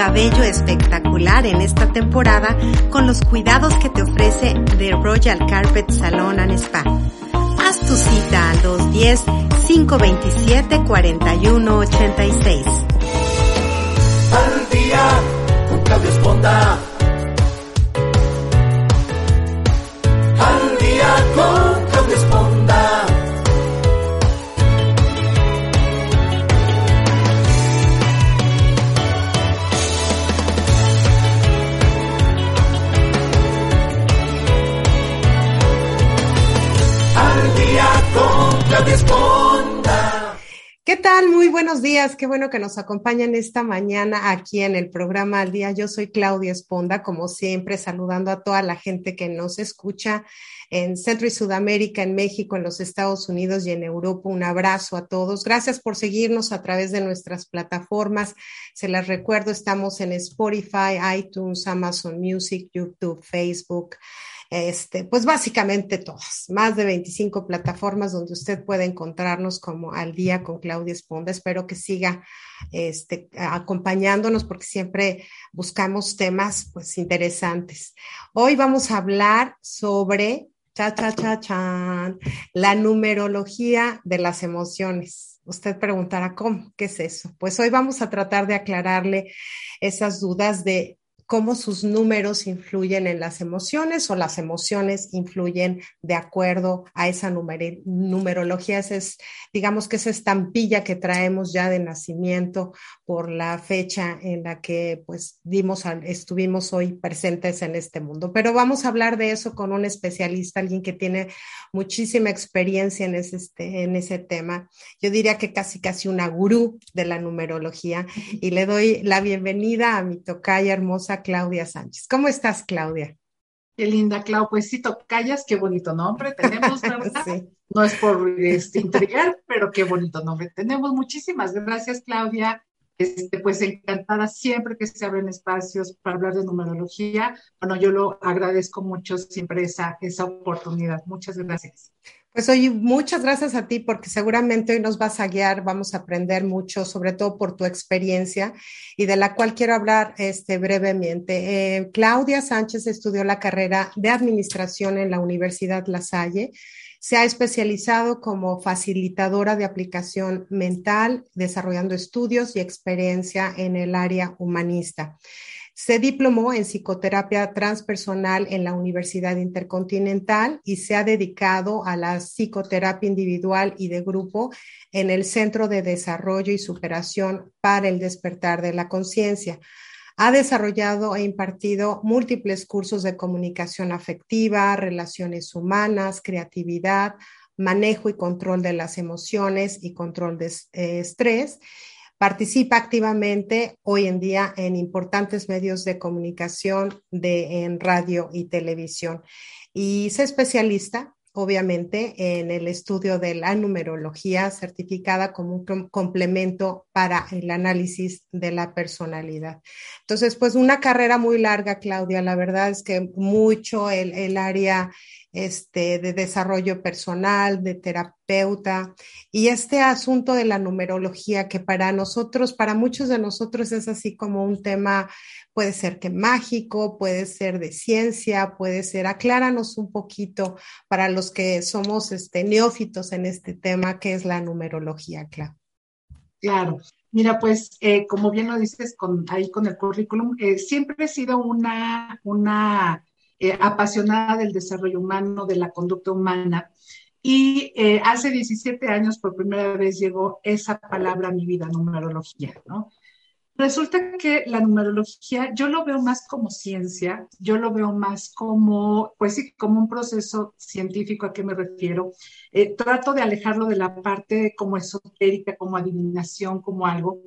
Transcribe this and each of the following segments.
cabello espectacular en esta temporada con los cuidados que te ofrece The Royal Carpet Salon and Spa. Haz tu cita al 210-527-4186. Al día con Claudia Esponda. Al día con ¿Qué tal? Muy buenos días. Qué bueno que nos acompañan esta mañana aquí en el programa Al Día. Yo soy Claudia Esponda, como siempre, saludando a toda la gente que nos escucha en Centro y Sudamérica, en México, en los Estados Unidos y en Europa. Un abrazo a todos. Gracias por seguirnos a través de nuestras plataformas. Se las recuerdo, estamos en Spotify, iTunes, Amazon Music, YouTube, Facebook. Este, pues básicamente todas, más de 25 plataformas donde usted puede encontrarnos como al día con Claudia Esponda. Espero que siga este, acompañándonos porque siempre buscamos temas pues interesantes. Hoy vamos a hablar sobre cha cha cha la numerología de las emociones. Usted preguntará, ¿cómo? ¿Qué es eso? Pues hoy vamos a tratar de aclararle esas dudas de cómo sus números influyen en las emociones o las emociones influyen de acuerdo a esa numer numerología. Esa es, digamos que esa estampilla que traemos ya de nacimiento por la fecha en la que pues dimos, estuvimos hoy presentes en este mundo. Pero vamos a hablar de eso con un especialista, alguien que tiene muchísima experiencia en ese, este, en ese tema. Yo diría que casi, casi una gurú de la numerología y le doy la bienvenida a mi tocaya hermosa Claudia Sánchez. ¿Cómo estás, Claudia? Qué linda, Clau. Pues sí, tocayas, qué bonito nombre tenemos, ¿verdad? sí. No es por este, intrigar, pero qué bonito nombre tenemos. Muchísimas gracias, Claudia. Este, pues encantada siempre que se abren espacios para hablar de numerología. Bueno, yo lo agradezco mucho siempre esa, esa oportunidad. Muchas gracias. Pues oye, muchas gracias a ti porque seguramente hoy nos vas a guiar, vamos a aprender mucho, sobre todo por tu experiencia y de la cual quiero hablar este, brevemente. Eh, Claudia Sánchez estudió la carrera de administración en la Universidad La Salle. Se ha especializado como facilitadora de aplicación mental, desarrollando estudios y experiencia en el área humanista. Se diplomó en psicoterapia transpersonal en la Universidad Intercontinental y se ha dedicado a la psicoterapia individual y de grupo en el Centro de Desarrollo y Superación para el Despertar de la Conciencia. Ha desarrollado e impartido múltiples cursos de comunicación afectiva, relaciones humanas, creatividad, manejo y control de las emociones y control de eh, estrés Participa activamente hoy en día en importantes medios de comunicación de, en radio y televisión y es especialista obviamente en el estudio de la numerología certificada como un complemento para el análisis de la personalidad. Entonces, pues una carrera muy larga, Claudia, la verdad es que mucho el, el área este, de desarrollo personal, de terapeuta, y este asunto de la numerología que para nosotros, para muchos de nosotros es así como un tema, puede ser que mágico, puede ser de ciencia, puede ser, acláranos un poquito para los que somos este, neófitos en este tema, que es la numerología, claro. Claro. Mira, pues eh, como bien lo dices con, ahí con el currículum, eh, siempre he sido una, una eh, apasionada del desarrollo humano, de la conducta humana. Y eh, hace 17 años por primera vez llegó esa palabra a mi vida, numerología, ¿no? Resulta que la numerología yo lo veo más como ciencia, yo lo veo más como, pues sí, como un proceso científico a qué me refiero. Eh, trato de alejarlo de la parte como esotérica, como adivinación, como algo,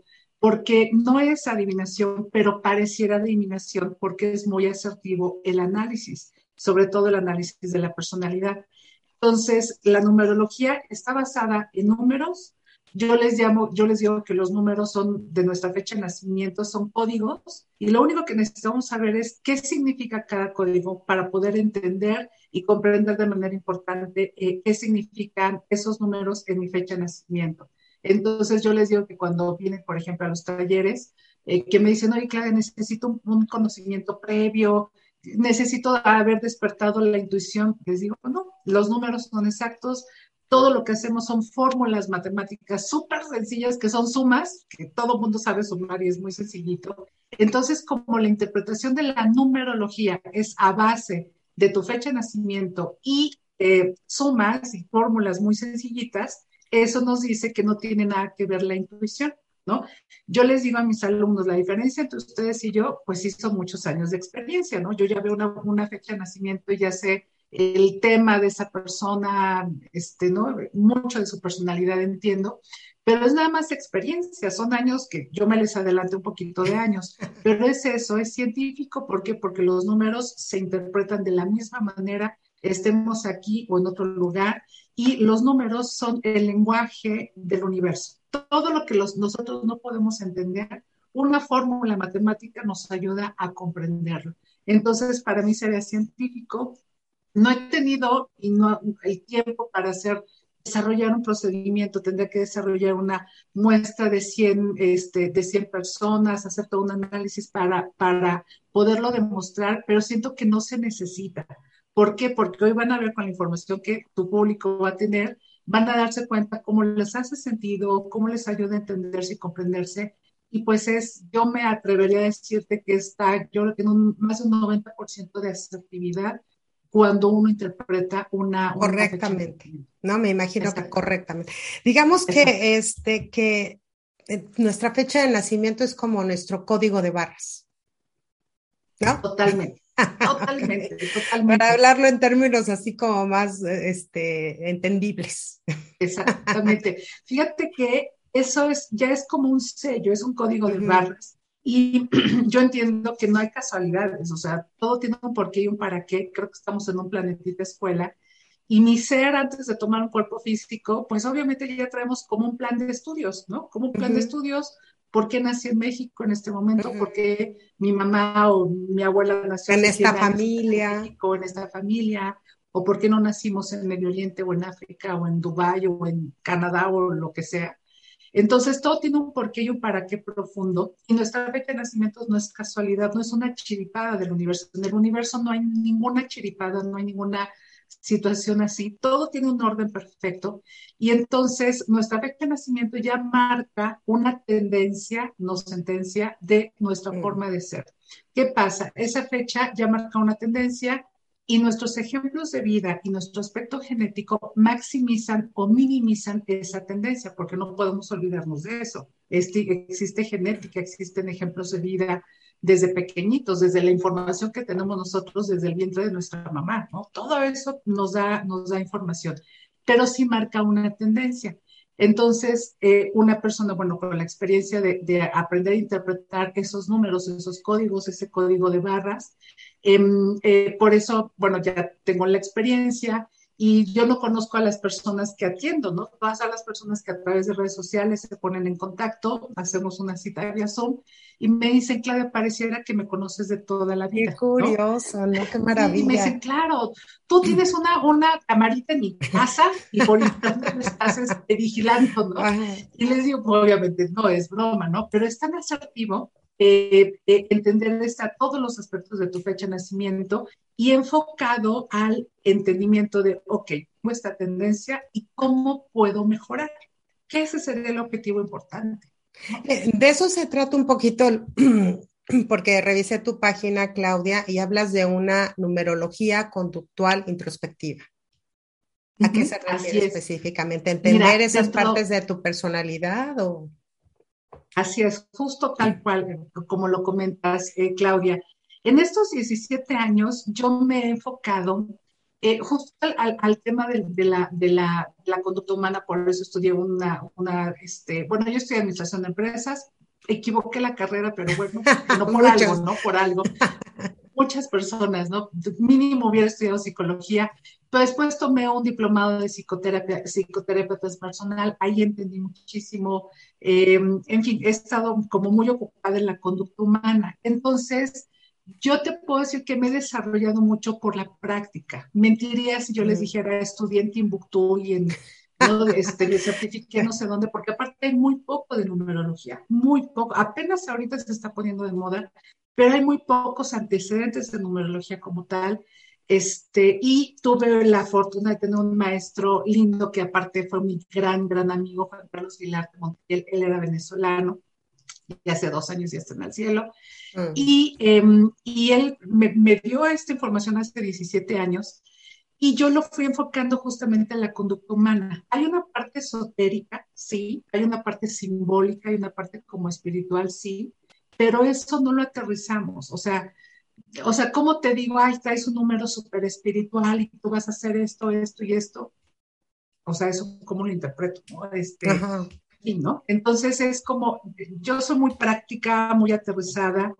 porque no es adivinación, pero pareciera adivinación porque es muy asertivo el análisis, sobre todo el análisis de la personalidad. Entonces, la numerología está basada en números, yo les llamo, yo les digo que los números son de nuestra fecha de nacimiento, son códigos, y lo único que necesitamos saber es qué significa cada código para poder entender y comprender de manera importante eh, qué significan esos números en mi fecha de nacimiento. Entonces yo les digo que cuando vienen, por ejemplo, a los talleres, eh, que me dicen, oye, Claudia, necesito un, un, conocimiento previo, necesito haber despertado la intuición, les digo, no, los números son exactos, todo lo que hacemos son fórmulas matemáticas súper sencillas, que son sumas, que todo mundo sabe sumar y es muy sencillito. Entonces, como la interpretación de la numerología es a base de tu fecha de nacimiento y eh, sumas y fórmulas muy sencillitas, eso nos dice que no tiene nada que ver la intuición, ¿no? Yo les digo a mis alumnos, la diferencia entre ustedes y yo, pues son muchos años de experiencia, ¿no? Yo ya veo una, fecha de nacimiento y ya sé el tema de esa persona, este, ¿no? Mucho de su personalidad entiendo, pero es nada más experiencia, son años que yo me les adelante un poquito de años, pero es eso, es científico, ¿por qué? Porque los números se interpretan de la misma manera, estemos aquí o en otro lugar, y los números son el lenguaje del universo. Todo lo que los, nosotros no podemos entender, una fórmula matemática nos ayuda a comprenderlo. Entonces, para mí sería científico no he tenido y no el tiempo para hacer desarrollar un procedimiento, tendría que desarrollar una muestra de 100, este, de 100 personas, hacer todo un análisis para, para poderlo demostrar, pero siento que no se necesita. ¿Por qué? Porque hoy van a ver con la información que tu público va a tener, van a darse cuenta cómo les hace sentido, cómo les ayuda a entenderse y comprenderse. Y pues es, yo me atrevería a decirte que está, yo creo que en un, más de un 90% de asertividad cuando uno interpreta una... Correctamente, ¿no? Me imagino que correctamente. Digamos que, este, que eh, nuestra fecha de nacimiento es como nuestro código de barras, ¿no? Totalmente. Totalmente, totalmente. Para hablarlo en términos así como más este, entendibles. Exactamente. Fíjate que eso es, ya es como un sello, es un código de barras. Y yo entiendo que no hay casualidades, o sea, todo tiene un porqué y un para qué. Creo que estamos en un planetita escuela. Y mi ser, antes de tomar un cuerpo físico, pues obviamente ya traemos como un plan de estudios, ¿no? Como un plan uh -huh. de estudios. ¿Por qué nací en México en este momento? Uh -huh. ¿Por qué mi mamá o mi abuela nació en esta familia? En, México, en esta familia. ¿O por qué no nacimos en Medio Oriente o en África o en Dubái o en Canadá o lo que sea? Entonces, todo tiene un porqué y un para qué profundo. Y nuestra fecha de nacimiento no es casualidad, no es una chiripada del universo. En el universo no hay ninguna chiripada, no hay ninguna situación así. Todo tiene un orden perfecto. Y entonces, nuestra fecha de nacimiento ya marca una tendencia, no sentencia, de nuestra mm. forma de ser. ¿Qué pasa? Esa fecha ya marca una tendencia y nuestros ejemplos de vida y nuestro aspecto genético maximizan o minimizan esa tendencia, porque no podemos olvidarnos de eso. Este, existe genética, existen ejemplos de vida desde pequeñitos, desde la información que tenemos nosotros desde el vientre de nuestra mamá, ¿no? Todo eso nos da, nos da información, pero sí marca una tendencia. Entonces, eh, una persona, bueno, con la experiencia de, de, aprender a interpretar esos números, esos códigos, ese código de barras, eh, eh, por eso, bueno, ya tengo la experiencia y yo no conozco a las personas que atiendo, ¿no? Todas a las personas que a través de redes sociales se ponen en contacto, hacemos una cita vía Zoom y me dicen, Claudia, pareciera que me conoces de toda la vida. Qué curioso, ¿no? ¿no? Qué maravilla. Y me dicen, claro, tú tienes una, una camarita en mi casa y por internet me estás este, vigilando, ¿no? Ajá. Y les digo, obviamente no es broma, ¿no? Pero es tan asertivo eh, eh, entender está todos los aspectos de tu fecha de nacimiento y enfocado al entendimiento de, ok, nuestra tendencia y cómo puedo mejorar. Que ese sería el objetivo importante. De eso se trata un poquito, porque revisé tu página, Claudia, y hablas de una numerología conductual introspectiva. ¿A qué se refiere específicamente? ¿Entender Mira, esas dentro... partes de tu personalidad o...? Así es, justo tal cual, como lo comentas, eh, Claudia. En estos 17 años yo me he enfocado eh, justo al, tema de, la, de, la, conducta humana, por eso estudié una, una este, bueno, yo estudié administración de empresas, equivoqué la carrera, pero bueno, no por algo, no por algo. Muchas personas, ¿no? Mínimo hubiera estudiado psicología, pero después tomé un diplomado de psicoterapia, psicoterapia transpersonal, ahí entendí muchísimo, eh, en fin, he estado como muy ocupada en la conducta humana. Entonces, yo te puedo decir que me he desarrollado mucho por la práctica. Mentiría si yo les dijera estudié en Timbuktu y en ¿no? este, me certifiqué no sé dónde, porque aparte hay muy poco de numerología, muy poco. Apenas ahorita se está poniendo de moda, pero hay muy pocos antecedentes de numerología como tal. Este, y tuve la fortuna de tener un maestro lindo que aparte fue mi gran, gran amigo, Juan Carlos Vilar Montiel, él era venezolano y hace dos años ya está en el cielo. Mm. Y, em, y, él me, me, dio esta información hace 17 años y yo lo fui enfocando justamente en la conducta humana. Hay una parte esotérica, sí, hay una parte simbólica, hay una parte como espiritual, sí, pero eso no lo aterrizamos. O sea, o sea, ¿cómo te digo, ay, traes un número súper espiritual y tú vas a hacer esto, esto y esto? O sea, eso cómo lo interpreto, ¿no? Este, ¿no? Entonces es como, yo soy muy práctica, muy aterrizada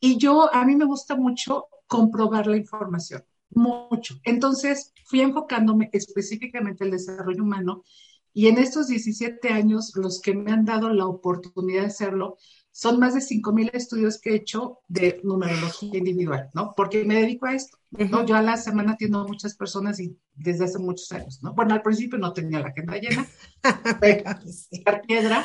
y yo, a mí me gusta mucho comprobar la información, mucho. Entonces fui enfocándome específicamente en el desarrollo humano y en estos 17 años, los que me han dado la oportunidad de hacerlo, son más de 5.000 estudios que he hecho de numerología individual, ¿no? Porque me dedico a esto, ¿no? Yo a la semana atiendo a muchas personas y desde hace muchos años, ¿no? Bueno, al principio no tenía la agenda llena, piedra,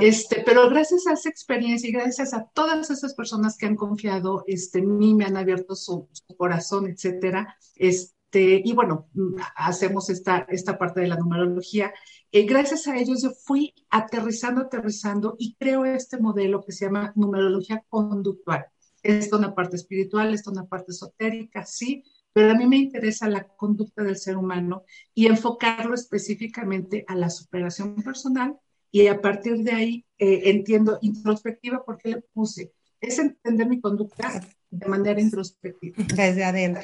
este, pero gracias a esa experiencia y gracias a todas esas personas que han confiado este, en mí, me han abierto su, su corazón, etcétera, este, y bueno, hacemos esta, esta parte de la numerología eh, gracias a ellos yo fui aterrizando, aterrizando y creo este modelo que se llama numerología conductual. Es una parte espiritual, es una parte esotérica, sí, pero a mí me interesa la conducta del ser humano y enfocarlo específicamente a la superación personal y a partir de ahí eh, entiendo introspectiva porque le puse, es entender mi conducta de manera introspectiva. Desde adentro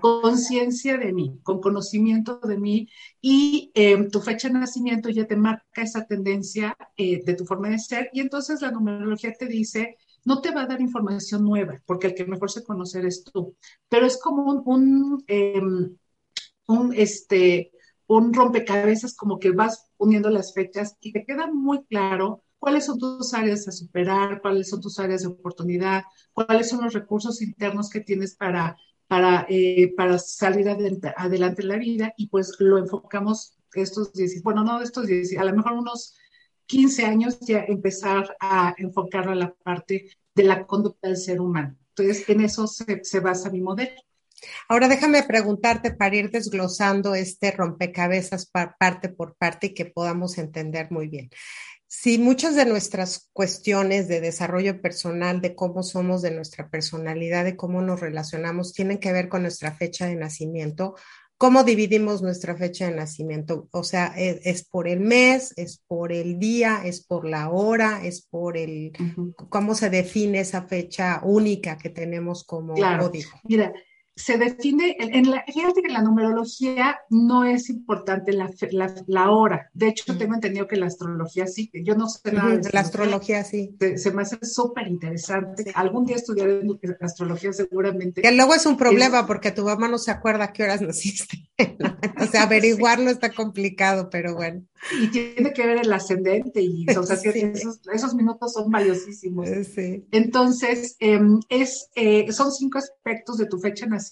conciencia de mí, con conocimiento de mí y em, tu fecha de nacimiento ya te marca esa tendencia eh, de tu forma de ser y entonces la numerología te dice, no te va a dar información nueva, porque el que mejor se conocer es tú, pero es como un, un, em, un, este, un rompecabezas como que vas uniendo las fechas y te queda muy claro cuáles son tus áreas a superar, cuáles son tus áreas de oportunidad, cuáles son los recursos internos que tienes para para, eh, para salir adelante, en la vida y pues lo enfocamos estos 10, bueno, no estos 10, a lo mejor unos 15 años ya empezar a enfocar a la parte de la conducta del ser humano. Entonces, en eso se, se basa mi modelo. Ahora déjame preguntarte para ir desglosando este rompecabezas parte por parte y que podamos entender muy bien. Si muchas de nuestras cuestiones de desarrollo personal, de cómo somos, de nuestra personalidad, de cómo nos relacionamos, tienen que ver con nuestra fecha de nacimiento. ¿Cómo dividimos nuestra fecha de nacimiento? O sea, ¿es, es por el mes, es por el día, es por la hora, es por el... ¿Cómo se define esa fecha única que tenemos como código? Mira, se define, en la, fíjate que en la numerología no es importante la, la, hora. De hecho, tengo entendido que la astrología sí, yo no sé nada de La astrología sí. Se, me hace súper interesante. Algún día estudiaré astrología seguramente. Que luego es un problema porque tu mamá no se acuerda a qué horas naciste. o sea, averiguarlo está complicado, pero bueno. Y tiene que ver el ascendente y esos, minutos son valiosísimos. Entonces, em, es, eh, son cinco aspectos de tu fecha de nacimiento.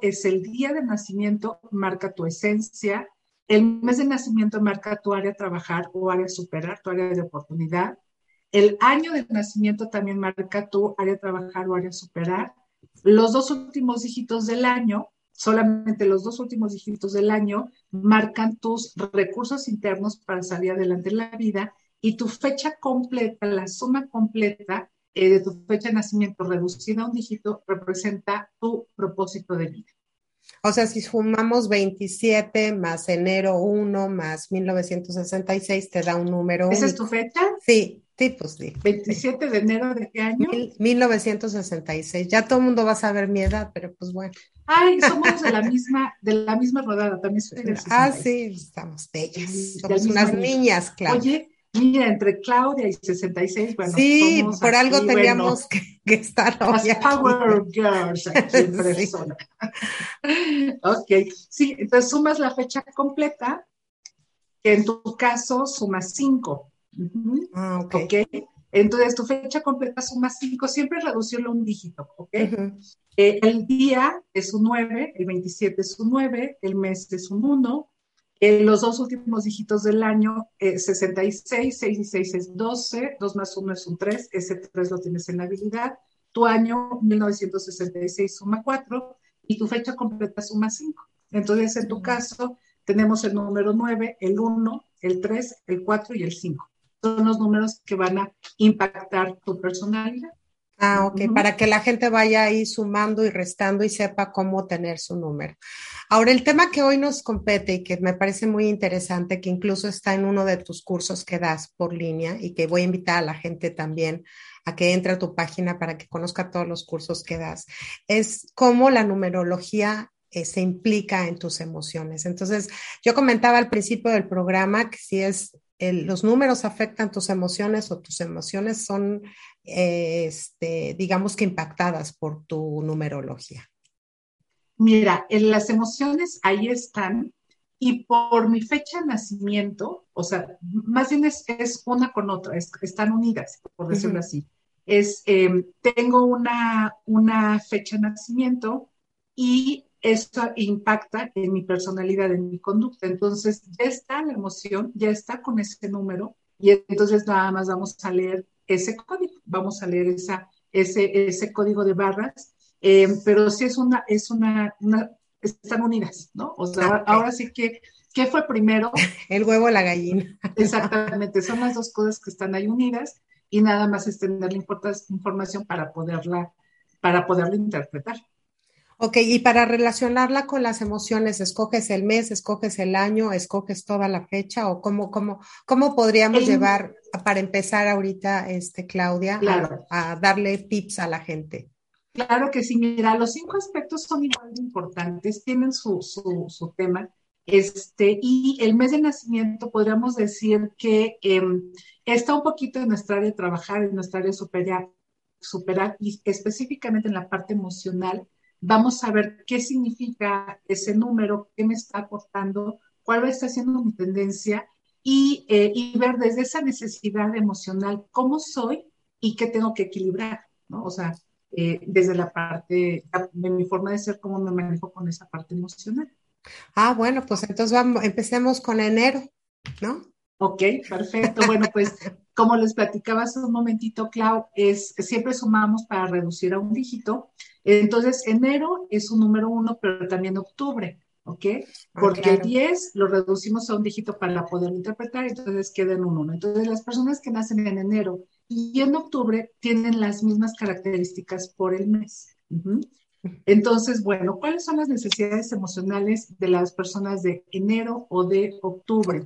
Es el día de nacimiento, marca tu esencia. El mes de nacimiento marca tu área a trabajar o área a superar, tu área de oportunidad. El año de nacimiento también marca tu área a trabajar o área a superar. Los dos últimos dígitos del año solamente los dos últimos dígitos del año marcan tus recursos internos para salir adelante en la vida y tu fecha completa, la suma completa eh, de tu fecha de nacimiento reducida a un dígito representa tu propósito de vida. O sea, si sumamos 27 más enero 1 más 1966, te da un número. ¿Esa es tu fecha? Sí. Sí, pues sí. 27 de enero de qué año? 1966. Ya todo el mundo va a saber mi edad, pero pues bueno. Ay, somos de la misma, de la misma rodada, también soy Ah, sí, estamos bellas. Somos unas niñas, claro. Oye, mira, entre Claudia y 66, bueno. Sí, por algo teníamos que, estar Las Power Girls aquí en persona. ok, sí, entonces sumas la fecha completa, que en tu caso sumas 5. Ah, ok. Entonces, tu fecha completa suma 5, siempre reducirlo a un dígito, ¿ok? Eh, el día es un 9, el 27 es un 9, el mes es un 1, eh, los dos últimos dígitos del año, eh, 66, 6 y 6 es 12, 2 más 1 es un 3, ese 3 lo tienes en la habilidad, tu año 1966 suma 4 y tu fecha completa suma 5. Entonces, en tu caso, tenemos el número 9, el 1, el 3, el 4 y el 5 son los números que van a impactar tu personalidad. Ah, ok, para que la gente vaya ahí sumando y restando y sepa cómo tener su número. Ahora, el tema que hoy nos compete y que me parece muy interesante, que incluso está en uno de tus cursos que das por línea y que voy a invitar a la gente también a que entre a tu página para que conozca todos los cursos que das, es cómo la numerología eh, se implica en tus emociones. Entonces, yo comentaba al principio del programa que si es los números afectan tus emociones o tus emociones son, eh, este, digamos que impactadas por tu numerología? Mira, en las emociones ahí están y por mi fecha de nacimiento, o sea, más bien es, una con otra, están unidas, por decirlo así. Es, em, tengo una, una fecha de nacimiento y esto impacta en mi personalidad, en mi conducta. Entonces, ya está la emoción, ya está con ese número y entonces nada más vamos a leer ese código, vamos a leer esa, ese, ese código de barras, eh, pero sí es una, es una, están unidas, ¿no? O sea, ahora sí que, ¿qué fue primero? El huevo o la gallina. Exactamente, son las dos cosas que están ahí unidas y nada más es tener la información para poderla, para poderla interpretar. Ok, y para relacionarla con las emociones, ¿escoges el mes, escoges el año, escoges toda la fecha o cómo, cómo, cómo podríamos llevar para empezar ahorita, este, Claudia, a, darle tips a la gente? Claro que sí, mira, los cinco aspectos son igual de importantes, tienen su, su, tema. Este, y el mes de nacimiento podríamos decir que em, está un poquito en nuestra área de trabajar, en nuestra área de superar, superar y específicamente en la parte emocional vamos a ver qué significa ese número, qué me está aportando, cuál está siendo mi tendencia y, eh, y, ver desde esa necesidad emocional cómo soy y qué tengo que equilibrar, ¿no? O sea, eh, desde la parte de mi forma de ser, cómo me manejo con esa parte emocional. Ah, bueno, pues entonces vamos, empecemos con enero, ¿no? Ok, perfecto. Bueno, pues como les platicaba hace un momentito, Clau, es siempre sumamos para reducir a un dígito. Entonces, enero es un número uno, pero también octubre, ¿ok? Ah, Porque el 10 lo reducimos a un dígito para poder interpretar, entonces queda en un 1. Entonces, las personas que nacen en enero y en octubre tienen las mismas características por el mes. Entonces, bueno, ¿cuáles son las necesidades emocionales de las personas de enero o de octubre?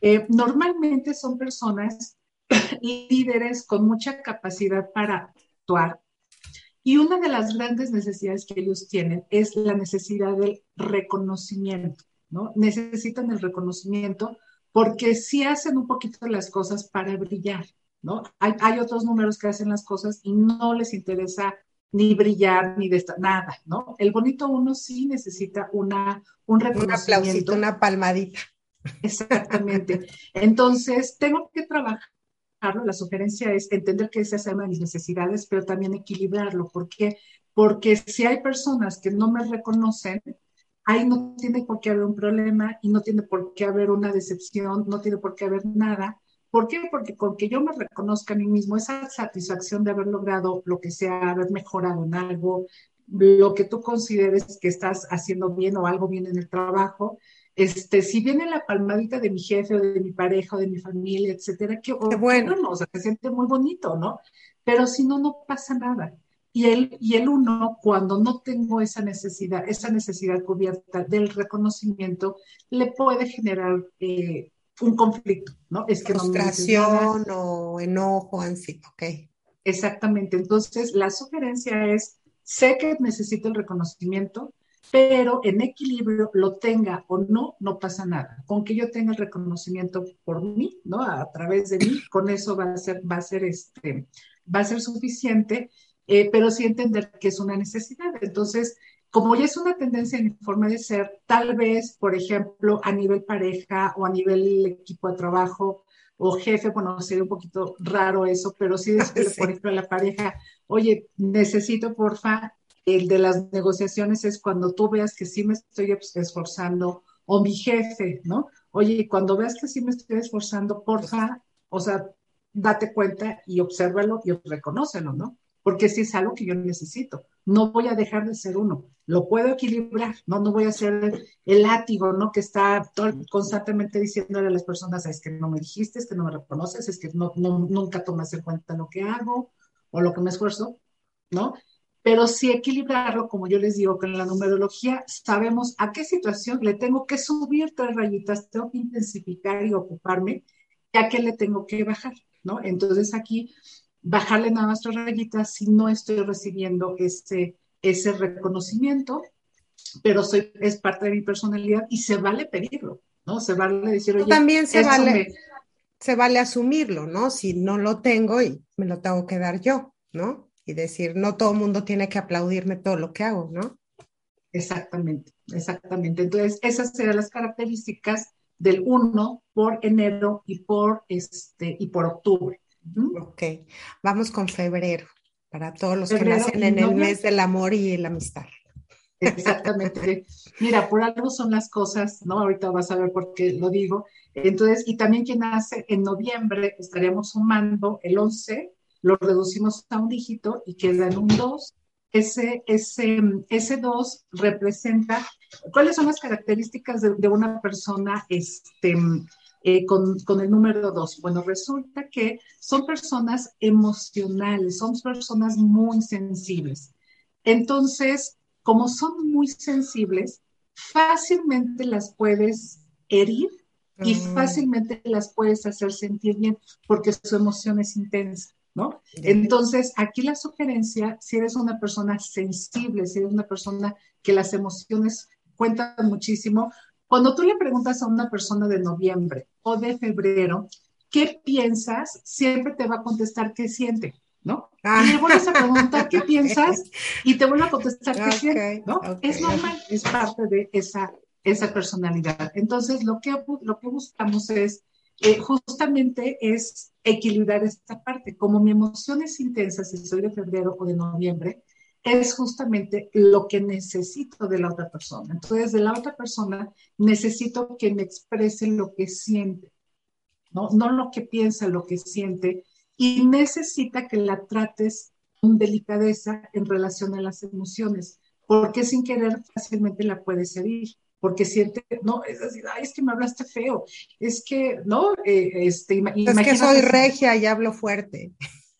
Eh, normalmente son personas líderes con mucha capacidad para actuar, y una de las grandes necesidades que ellos tienen es la necesidad del reconocimiento, ¿no? Necesitan el reconocimiento porque sí hacen un poquito las cosas para brillar, ¿no? Hay, otros números que hacen las cosas y no les interesa ni brillar ni de nada, ¿no? El bonito uno sí necesita una, un reconocimiento. Un aplausito, una palmadita. Exactamente. Entonces, tengo que trabajar la sugerencia es entender que esa es una de mis necesidades, pero también equilibrarlo. ¿Por qué? Porque si hay personas que no me reconocen, ahí no tiene por qué haber un problema y no tiene por qué haber una decepción, no tiene por qué haber nada. ¿Por qué? Porque con que yo me reconozca a mí mismo, esa satisfacción de haber logrado lo que sea, haber mejorado en algo, lo que tú consideres que estás haciendo bien o algo bien en el trabajo, este, si viene la palmadita de mi jefe o de mi pareja o de mi familia, etcétera, que bueno, o sea, se siente muy bonito, ¿no? Pero si no, no pasa nada. Y el, y el uno, cuando no tengo esa necesidad, esa necesidad cubierta del reconocimiento, le puede generar eh, un conflicto, ¿no? Es que frustración o enojo, así, ok. Exactamente. Entonces, la sugerencia es, sé que necesito el reconocimiento, pero en equilibrio lo tenga o no, no pasa nada. Con que yo tenga el reconocimiento por mí, ¿no? A través de mí, con eso va a ser, va a ser este, va a ser suficiente, eh, pero sí entender que es una necesidad. Entonces, como ya es una tendencia en mi forma de ser, tal vez, por ejemplo, a nivel pareja o a nivel equipo de trabajo o jefe, bueno, sería un poquito raro eso, pero sí decirle, por ejemplo, a la pareja, oye, necesito, porfa, el de las negociaciones es cuando tú veas que sí me estoy esforzando, o mi jefe, ¿no? Oye, cuando veas que sí me estoy esforzando, porfa, o sea, date cuenta y obsérvalo y reconócelo, ¿no? Porque si es algo que yo necesito. No voy a dejar de ser uno. Lo puedo equilibrar, ¿no? No voy a ser el látigo, ¿no? Que está constantemente diciéndole a las personas, es que no me dijiste, es que no me reconoces, es que no, nunca tomas en cuenta lo que hago o lo que me esfuerzo, ¿no? Pero sí equilibrarlo, como yo les digo, con la numerología sabemos a qué situación le tengo que subir tres rayitas, tengo que intensificar y ocuparme, y a qué le tengo que bajar, ¿no? Entonces aquí, bajarle nada más tres rayitas si no estoy recibiendo ese, ese reconocimiento, pero soy, es parte de mi personalidad y se vale pedirlo, ¿no? Se vale decir, oye, también se vale, se vale asumirlo, ¿no? Si no lo tengo y me lo tengo que dar yo, ¿no? Y decir, no todo el mundo tiene que aplaudirme todo lo que hago, ¿no? Exactamente, exactamente. Entonces, esas serán las características del 1 por enero y por, este, y por octubre. Ok, vamos con febrero, para todos los que nacen en el mes del amor y la amistad. Exactamente. Mira, por algo son las cosas, ¿no? Ahorita vas a ver por qué lo digo. Entonces, y también quien nace en noviembre, estaríamos sumando el 11, lo reducimos a un dígito y queda en un 2. Ese, ese, ese 2 representa, ¿cuáles son las características de, una persona este, eh, con, con, el número 2? Bueno, resulta que son personas emocionales, son personas muy sensibles. Entonces, como son muy sensibles, fácilmente las puedes herir y mm. fácilmente las puedes hacer sentir bien porque su emoción es intensa. ¿No? Entonces, aquí la sugerencia, si eres una persona sensible, si eres una persona que las emociones cuentan muchísimo, cuando tú le preguntas a una persona de noviembre o de febrero, ¿qué piensas? Siempre te va a contestar qué siente, ¿no? Ah. Y le vuelves a preguntar qué piensas y te vuelve a contestar qué siente, ¿no? es normal, es parte de esa, esa personalidad. Entonces, lo que, lo que buscamos es eh, justamente es equilibrar esta parte. Como mi emoción es intensa, si soy de febrero o de noviembre, es justamente lo que necesito de la otra persona. Entonces, de la otra persona necesito que me exprese lo que siente, ¿no? No lo que piensa, lo que siente. Y necesita que la trates con delicadeza en relación a las emociones, porque sin querer fácilmente la puedes herir porque siente, no, es ay, es que me hablaste feo, es que, ¿no? Eh, este, es que soy regia y hablo fuerte.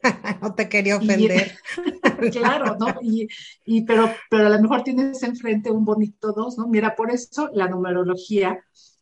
no te quería ofender. claro, ¿no? Y, y, pero, pero a lo mejor tienes enfrente un bonito dos, ¿no? Mira, por eso la numerología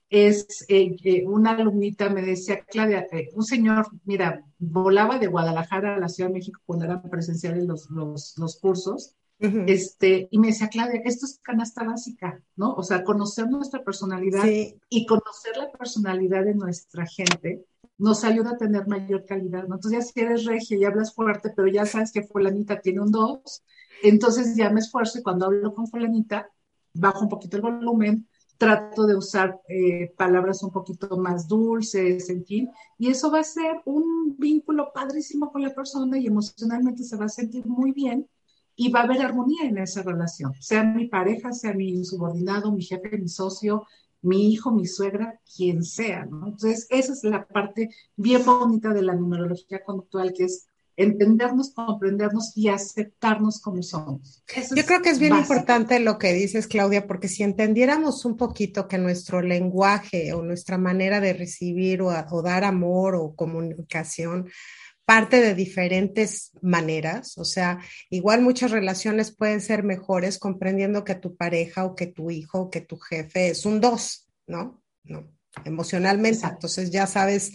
es, eh, eh, una alumnita me decía, Claudia, un señor, mira, volaba de Guadalajara a la Ciudad de México cuando eran presenciales los, los, los cursos, este, y me decía, Claudia, esto es canasta básica, ¿no? O sea, conocer nuestra personalidad y conocer la personalidad de nuestra gente nos ayuda a tener mayor calidad, ¿no? Entonces, ya si eres regia y hablas fuerte, pero ya sabes que fulanita tiene un 2, entonces ya me esfuerzo y cuando hablo con fulanita, bajo un poquito el volumen, trato de usar eh, palabras un poquito más dulces, en fin, y eso va a ser un vínculo padrísimo con la persona y emocionalmente se va a sentir muy bien y va a haber armonía en esa relación, sea mi pareja, sea mi subordinado, mi jefe, mi socio, mi hijo, mi suegra, quien sea, ¿no? Entonces, esa es la parte bien bonita de la numerología conductual, que es entendernos, comprendernos y aceptarnos como somos. Yo creo que es bien importante lo que dices, Claudia, porque si entendiéramos un poquito que nuestro lenguaje o nuestra manera de recibir o, o dar amor o comunicación parte de diferentes maneras, o sea, igual muchas relaciones pueden ser mejores comprendiendo que tu pareja o que tu hijo o que tu jefe es un dos, ¿no? No. emocionalmente. Entonces ya sabes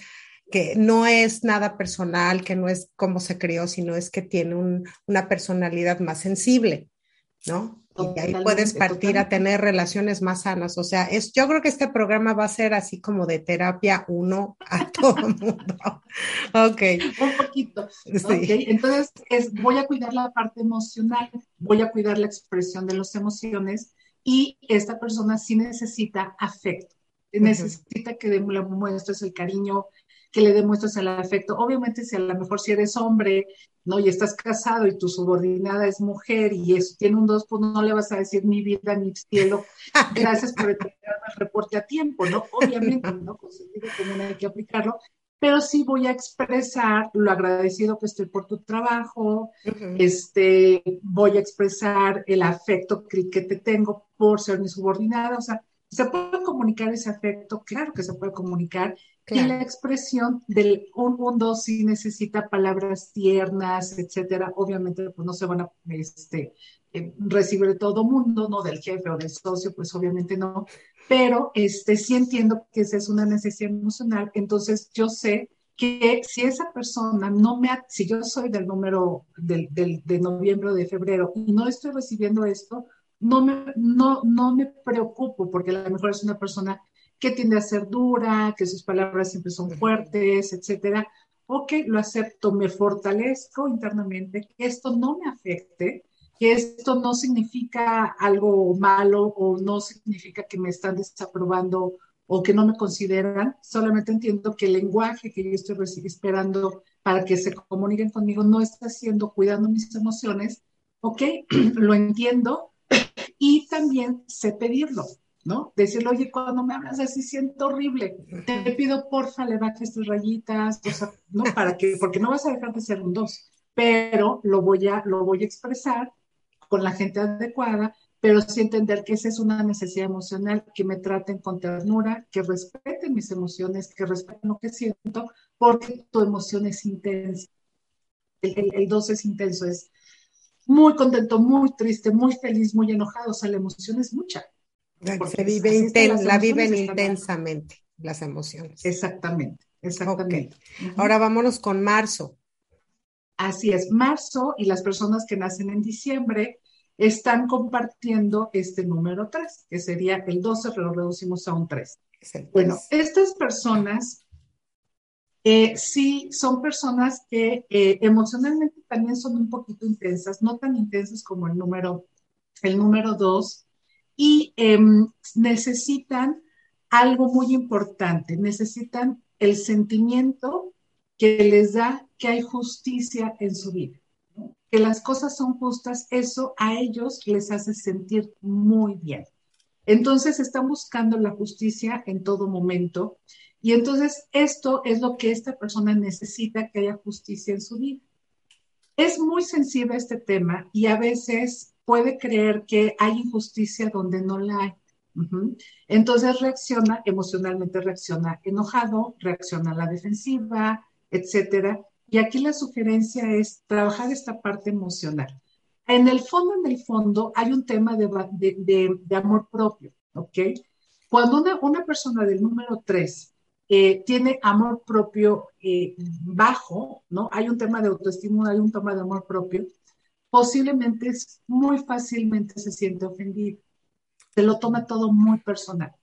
que no es nada personal, que no es cómo se crió, sino es que tiene una personalidad más sensible, ¿no? Y ahí puedes partir a tener relaciones más sanas. O sea, es, yo creo que este programa va a ser así como de terapia uno a todo el mundo. ok. Un poquito. Entonces, es, voy a cuidar la parte emocional, voy a cuidar la expresión de las emociones y esta persona sí necesita afecto. Necesita que le muestres el cariño, que le demuestres el afecto. Obviamente, si a lo mejor si eres hombre, ¿no? Y estás casado y tu subordinada es mujer y eso tiene un dos, pues no le vas a decir mi vida, mi cielo, gracias por entregarme el reporte a tiempo, ¿no? Obviamente, ¿no? Con sentido común hay que aplicarlo, pero sí voy a expresar lo agradecido que estoy por tu trabajo, este, voy a expresar el afecto que te tengo por ser mi subordinada, o sea, ¿se puede comunicar ese afecto? Claro que se puede comunicar y la expresión del un mundo sí necesita palabras tiernas, etcétera. Obviamente, pues no se van a este, eh, recibir de todo mundo, no del jefe o del socio, pues obviamente no. Pero este, sí entiendo que esa es una necesidad emocional. Entonces, yo sé que si esa persona no me, si yo soy del número del, del, de noviembre o de febrero y no estoy recibiendo esto, no me, no, no me preocupo porque a lo mejor es una persona que tiende a ser dura, que sus palabras siempre son fuertes, etcétera. Ok, lo acepto, me fortalezco internamente, que esto no me afecte, que esto no significa algo malo o no significa que me están desaprobando o que no me consideran, solamente entiendo que el lenguaje que yo estoy esperando para que se comuniquen conmigo no está haciendo, cuidando mis emociones, ok, lo entiendo. Y también sé pedirlo. ¿No? Decirle, oye, cuando me hablas así siento horrible, te pido porfa le bajes tus rayitas, ¿no? Para que, porque no vas a dejar de ser un dos, pero lo voy a, lo voy a expresar con la gente adecuada, pero sí entender que esa es una necesidad emocional, que me traten con ternura, que respeten mis emociones, que respeten lo que siento, porque tu emoción es intensa. El, el, dos es intenso, es muy contento, muy triste, muy feliz, muy enojado, o sea, la emoción es mucha. Se vive la viven intensamente las emociones. Exactamente, exactamente. Ahora vámonos con marzo. Así es, marzo y las personas que nacen en diciembre están compartiendo este número 3, que sería el 12, pero lo reducimos a un 3. Bueno, estas personas eh, sí son personas que eh, emocionalmente también son un poquito intensas, no tan intensas como el número, el número 2, y em, necesitan algo muy importante, necesitan el sentimiento que les da que hay justicia en su vida, que las cosas son justas, eso a ellos les hace sentir muy bien. Entonces están buscando la justicia en todo momento y entonces esto es lo que esta persona necesita, que haya justicia en su vida. Es muy sensible este tema y a veces puede creer que hay injusticia donde no la hay. Entonces reacciona, emocionalmente reacciona enojado, reacciona a la defensiva, etcétera. Y aquí la sugerencia es trabajar esta parte emocional. En el fondo, en el fondo, hay un tema de, de, amor propio, ¿ok? Cuando una, persona del número 3 eh, tiene amor propio eh, bajo, ¿no? Hay un tema de autoestima, hay un tema de amor propio, posiblemente muy fácilmente se siente ofendido. Se lo toma todo muy personal.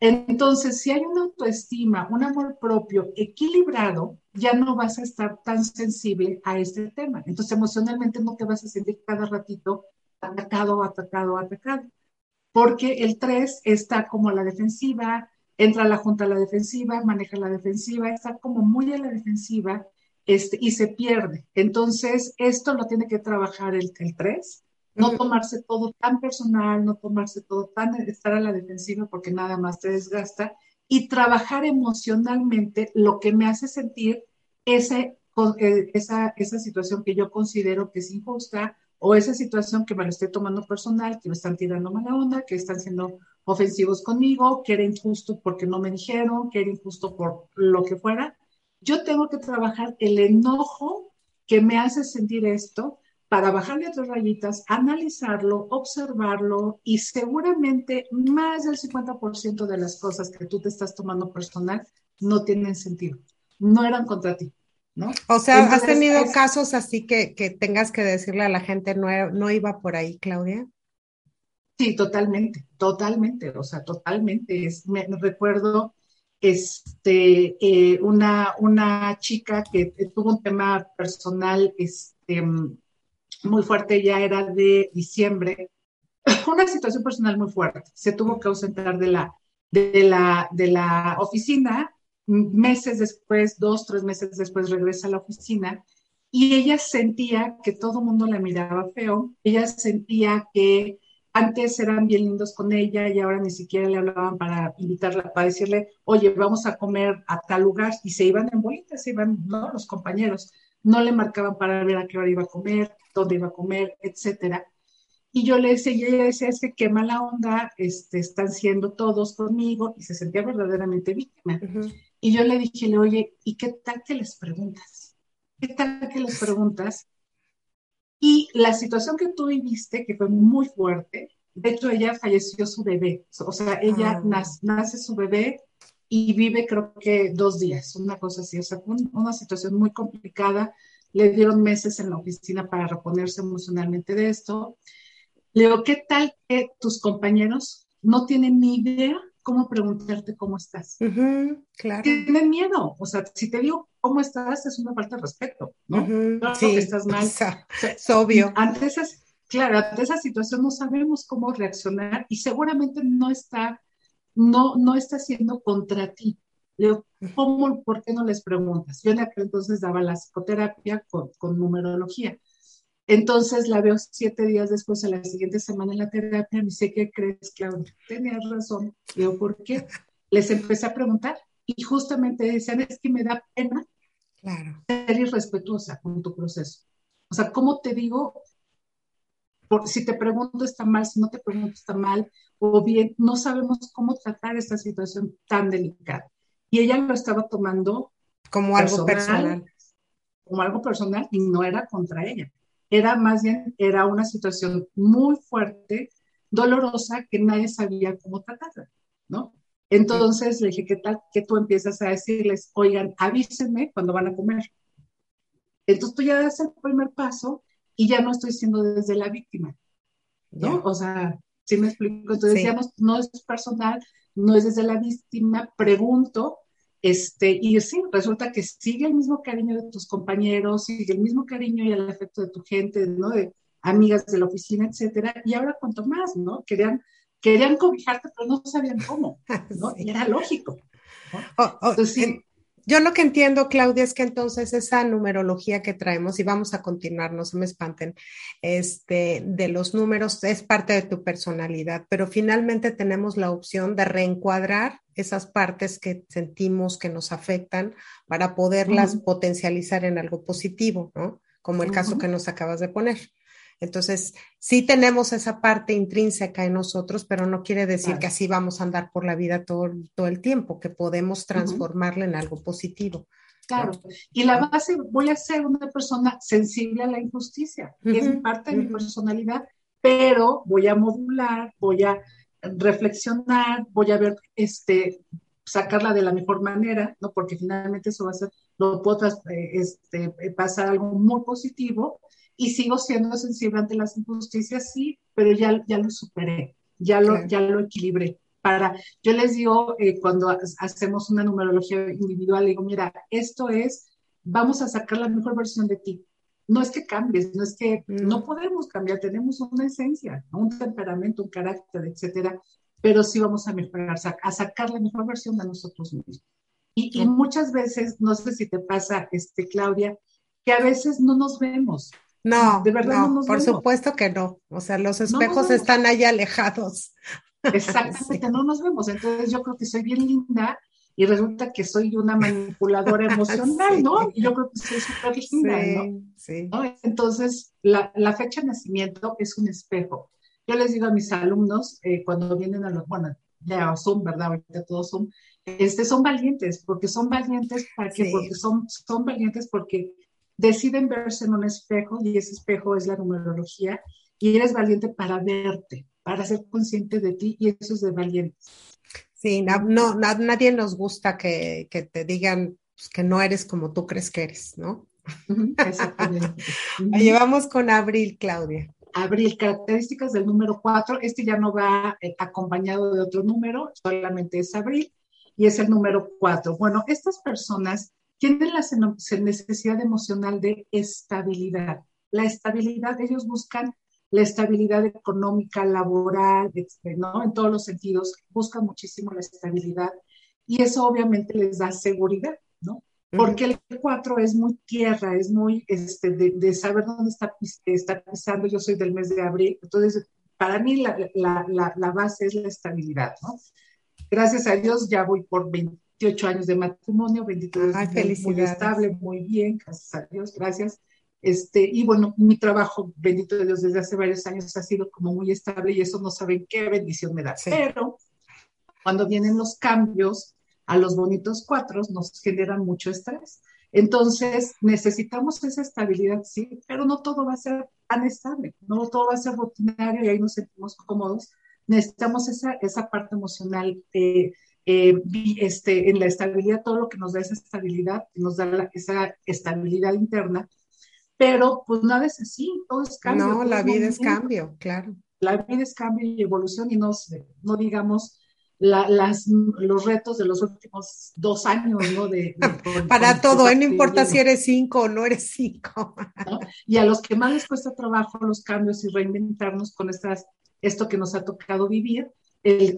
Entonces, si hay una autoestima, un amor propio equilibrado, ya no vas a estar tan sensible a este tema. Entonces, emocionalmente no te vas a sentir cada ratito atacado, atacado, atacado. Porque el 3 está como a la defensiva, entra a la junta a la defensiva, maneja la defensiva, está como muy a la defensiva este, y se pierde. Entonces, esto lo tiene que trabajar el, el 3, no tomarse todo tan personal, no tomarse todo tan, estar a la defensiva porque nada más te desgasta y trabajar emocionalmente lo que me hace sentir ese, eh, esa, esa situación que yo considero que es injusta o esa situación que me lo estoy tomando personal, que me están tirando mala onda, que están siendo ofensivos conmigo, que era injusto porque no me dijeron, que era injusto por lo que fuera yo tengo que trabajar el enojo que me hace sentir esto para bajarle otras rayitas, analizarlo, observarlo y seguramente más del 50% de las cosas que tú te estás tomando personal no tienen sentido, no eran contra ti. ¿No? O sea, ¿has tenido casos así que, que, tengas que decirle a la gente no, no iba por ahí, Claudia? Sí, totalmente, totalmente, o sea, totalmente. Es, me, recuerdo este, eh, una, una chica que tuvo un tema personal este, muy fuerte, ya era de diciembre, una situación personal muy fuerte. Se tuvo que ausentar de la, de la, de la oficina. Meses después, dos, tres meses después, regresa a la oficina y ella sentía que todo el mundo la miraba feo. Ella sentía que antes eran bien lindos con ella y ahora ni siquiera le hablaban para invitarla, para decirle, oye, vamos a comer a tal lugar y se iban en bolitas, se iban, ¿no? Los compañeros, no le marcaban para ver a qué hora iba a comer, dónde iba a comer, etcétera. Y yo le decía, y ella decía, es que qué mala onda este, están siendo todos conmigo y se sentía verdaderamente víctima. Y yo le dije, oye, ¿y qué tal que les preguntas? ¿Qué tal que les preguntas y la situación que tú viviste, que fue muy fuerte, de hecho ella falleció su bebé, o sea, ella ah. nace, su bebé y vive creo que dos días, una cosa así, o sea, fue una situación muy complicada, le dieron meses en la oficina para reponerse emocionalmente de esto. Le digo, ¿qué tal que tus compañeros no tienen ni idea cómo preguntarte cómo estás? claro. Tienen miedo, o sea, si te digo cómo estás es una falta de respeto, ¿no? sí, que estás mal. Es obvio. Ante esas, claro, ante esa situación no sabemos cómo reaccionar y seguramente no está, no, no está siendo contra ti. ¿cómo, por qué no les preguntas? Yo en aquel entonces daba la psicoterapia con, con numerología. Entonces la veo siete días después, a la siguiente semana en la terapia, me dice, ¿qué crees, Claudia? Tenías razón. Digo, ¿por qué? Les empecé a preguntar y justamente decían, es que me da pena Claro. Ser irrespetuosa con tu proceso. O sea, ¿cómo te digo? Por, si te pregunto está mal, si no te pregunto está mal, o bien no sabemos cómo tratar esta situación tan delicada. Y ella lo estaba tomando como algo personal, Como algo personal y no era contra ella. Era más bien, era una situación muy fuerte, dolorosa, que nadie sabía cómo tratarla, ¿no? Entonces le dije, ¿qué tal que tú empiezas a decirles, oigan, avísenme cuando van a comer? Entonces tú ya das el primer paso y ya no estoy siendo desde la víctima, ¿no? O sea, ¿sí me explico? Entonces decíamos, no es personal, no es desde la víctima, pregunto, este, y sí, resulta que sigue el mismo cariño de tus compañeros, sigue el mismo cariño y el afecto de tu gente, ¿no? De amigas de la oficina, etcétera, y ahora cuanto más, ¿no? Querían querían cobijarte, pero no sabían cómo, ¿no? Y era lógico. Oh, oh, yo lo que entiendo, Claudia, es que entonces esa numerología que traemos, y vamos a continuar, no se me espanten, este, de los números es parte de tu personalidad, pero finalmente tenemos la opción de reencuadrar esas partes que sentimos que nos afectan para poderlas potencializar en algo positivo, ¿no? Como el caso que nos acabas de poner. Entonces, sí tenemos esa parte intrínseca en nosotros, pero no quiere decir que así vamos a andar por la vida todo, todo el tiempo, que podemos transformarla en algo positivo. Claro, y la base, voy a ser una persona sensible a la injusticia, que es parte de mi personalidad, pero voy a modular, voy a reflexionar, voy a ver, este, sacarla de la mejor manera, ¿no? Porque finalmente eso va a ser, lo puedo eh, este, pasar algo muy positivo y sigo siendo sensible ante las injusticias, sí, pero ya, ya lo superé, ya lo, ya lo equilibré. Para, yo les digo, eh, cuando hacemos una numerología individual, digo, mira, esto es, vamos a sacar la mejor versión de ti. No es que cambies, no es que mm. no podemos cambiar, tenemos una esencia, un temperamento, un carácter, etcétera, pero sí vamos a mejorar, a sacar la mejor versión de nosotros mismos. Y, y muchas veces, no sé si te pasa, este, Claudia, que a veces no nos vemos. No, de verdad no, por supuesto que no. O sea, los espejos están ahí alejados. Exactamente, no nos vemos. Entonces yo creo que soy bien linda y resulta que soy una manipuladora emocional, ¿no? Y yo creo que soy súper linda, ¿no? Sí. Entonces, la, la, fecha de nacimiento es un espejo. Yo les digo a mis alumnos, eh, cuando vienen a los, bueno, ya Zoom, ¿verdad? Ahorita todos Zoom, este, son valientes, porque son valientes para que, porque son, son valientes porque deciden verse en un espejo y ese espejo es la numerología y eres valiente para verte, para ser consciente de ti y eso es de valientes. Sí, no, no nadie nos gusta que, que te digan pues, que no eres como tú crees que eres, ¿no? Exactamente. Llevamos con Abril, Claudia. Abril, características del número 4. Este ya no va eh, acompañado de otro número, solamente es Abril y es el número 4. Bueno, estas personas tienen la necesidad emocional de estabilidad. La estabilidad, ellos buscan la estabilidad económica, laboral, ¿no? En todos los sentidos, buscan muchísimo la estabilidad y eso obviamente les da seguridad, ¿no? Porque el 4 es muy tierra, es muy este, de, saber dónde está, está, pisando. Yo soy del mes de abril, entonces para mí la, la, la, base es la estabilidad, ¿no? Gracias a Dios ya voy por 28 años de matrimonio, 23 años muy estable, muy bien, gracias a Dios, gracias. Este, y bueno, mi trabajo, bendito de Dios, desde hace varios años ha sido como muy estable y eso no saben qué bendición me da. Pero cuando vienen los cambios, a los bonitos cuatro nos generan mucho estrés. Entonces, necesitamos esa estabilidad, sí, pero no todo va a ser tan estable, no todo va a ser rutinario y ahí nos sentimos cómodos. Necesitamos esa, esa parte emocional, eh, eh, este, en la estabilidad, todo lo que nos da esa estabilidad, nos da esa estabilidad interna, pero pues nada es así, todo es cambio. No, la vida es cambio, claro. La vida es cambio y evolución y no, no digamos las, los retos de los últimos dos años, ¿no? De, Para todo, ¿eh? no importa si eres cinco o no eres cinco. Y a los que más les cuesta trabajo los cambios y reinventarnos con estas, esto que nos ha tocado vivir,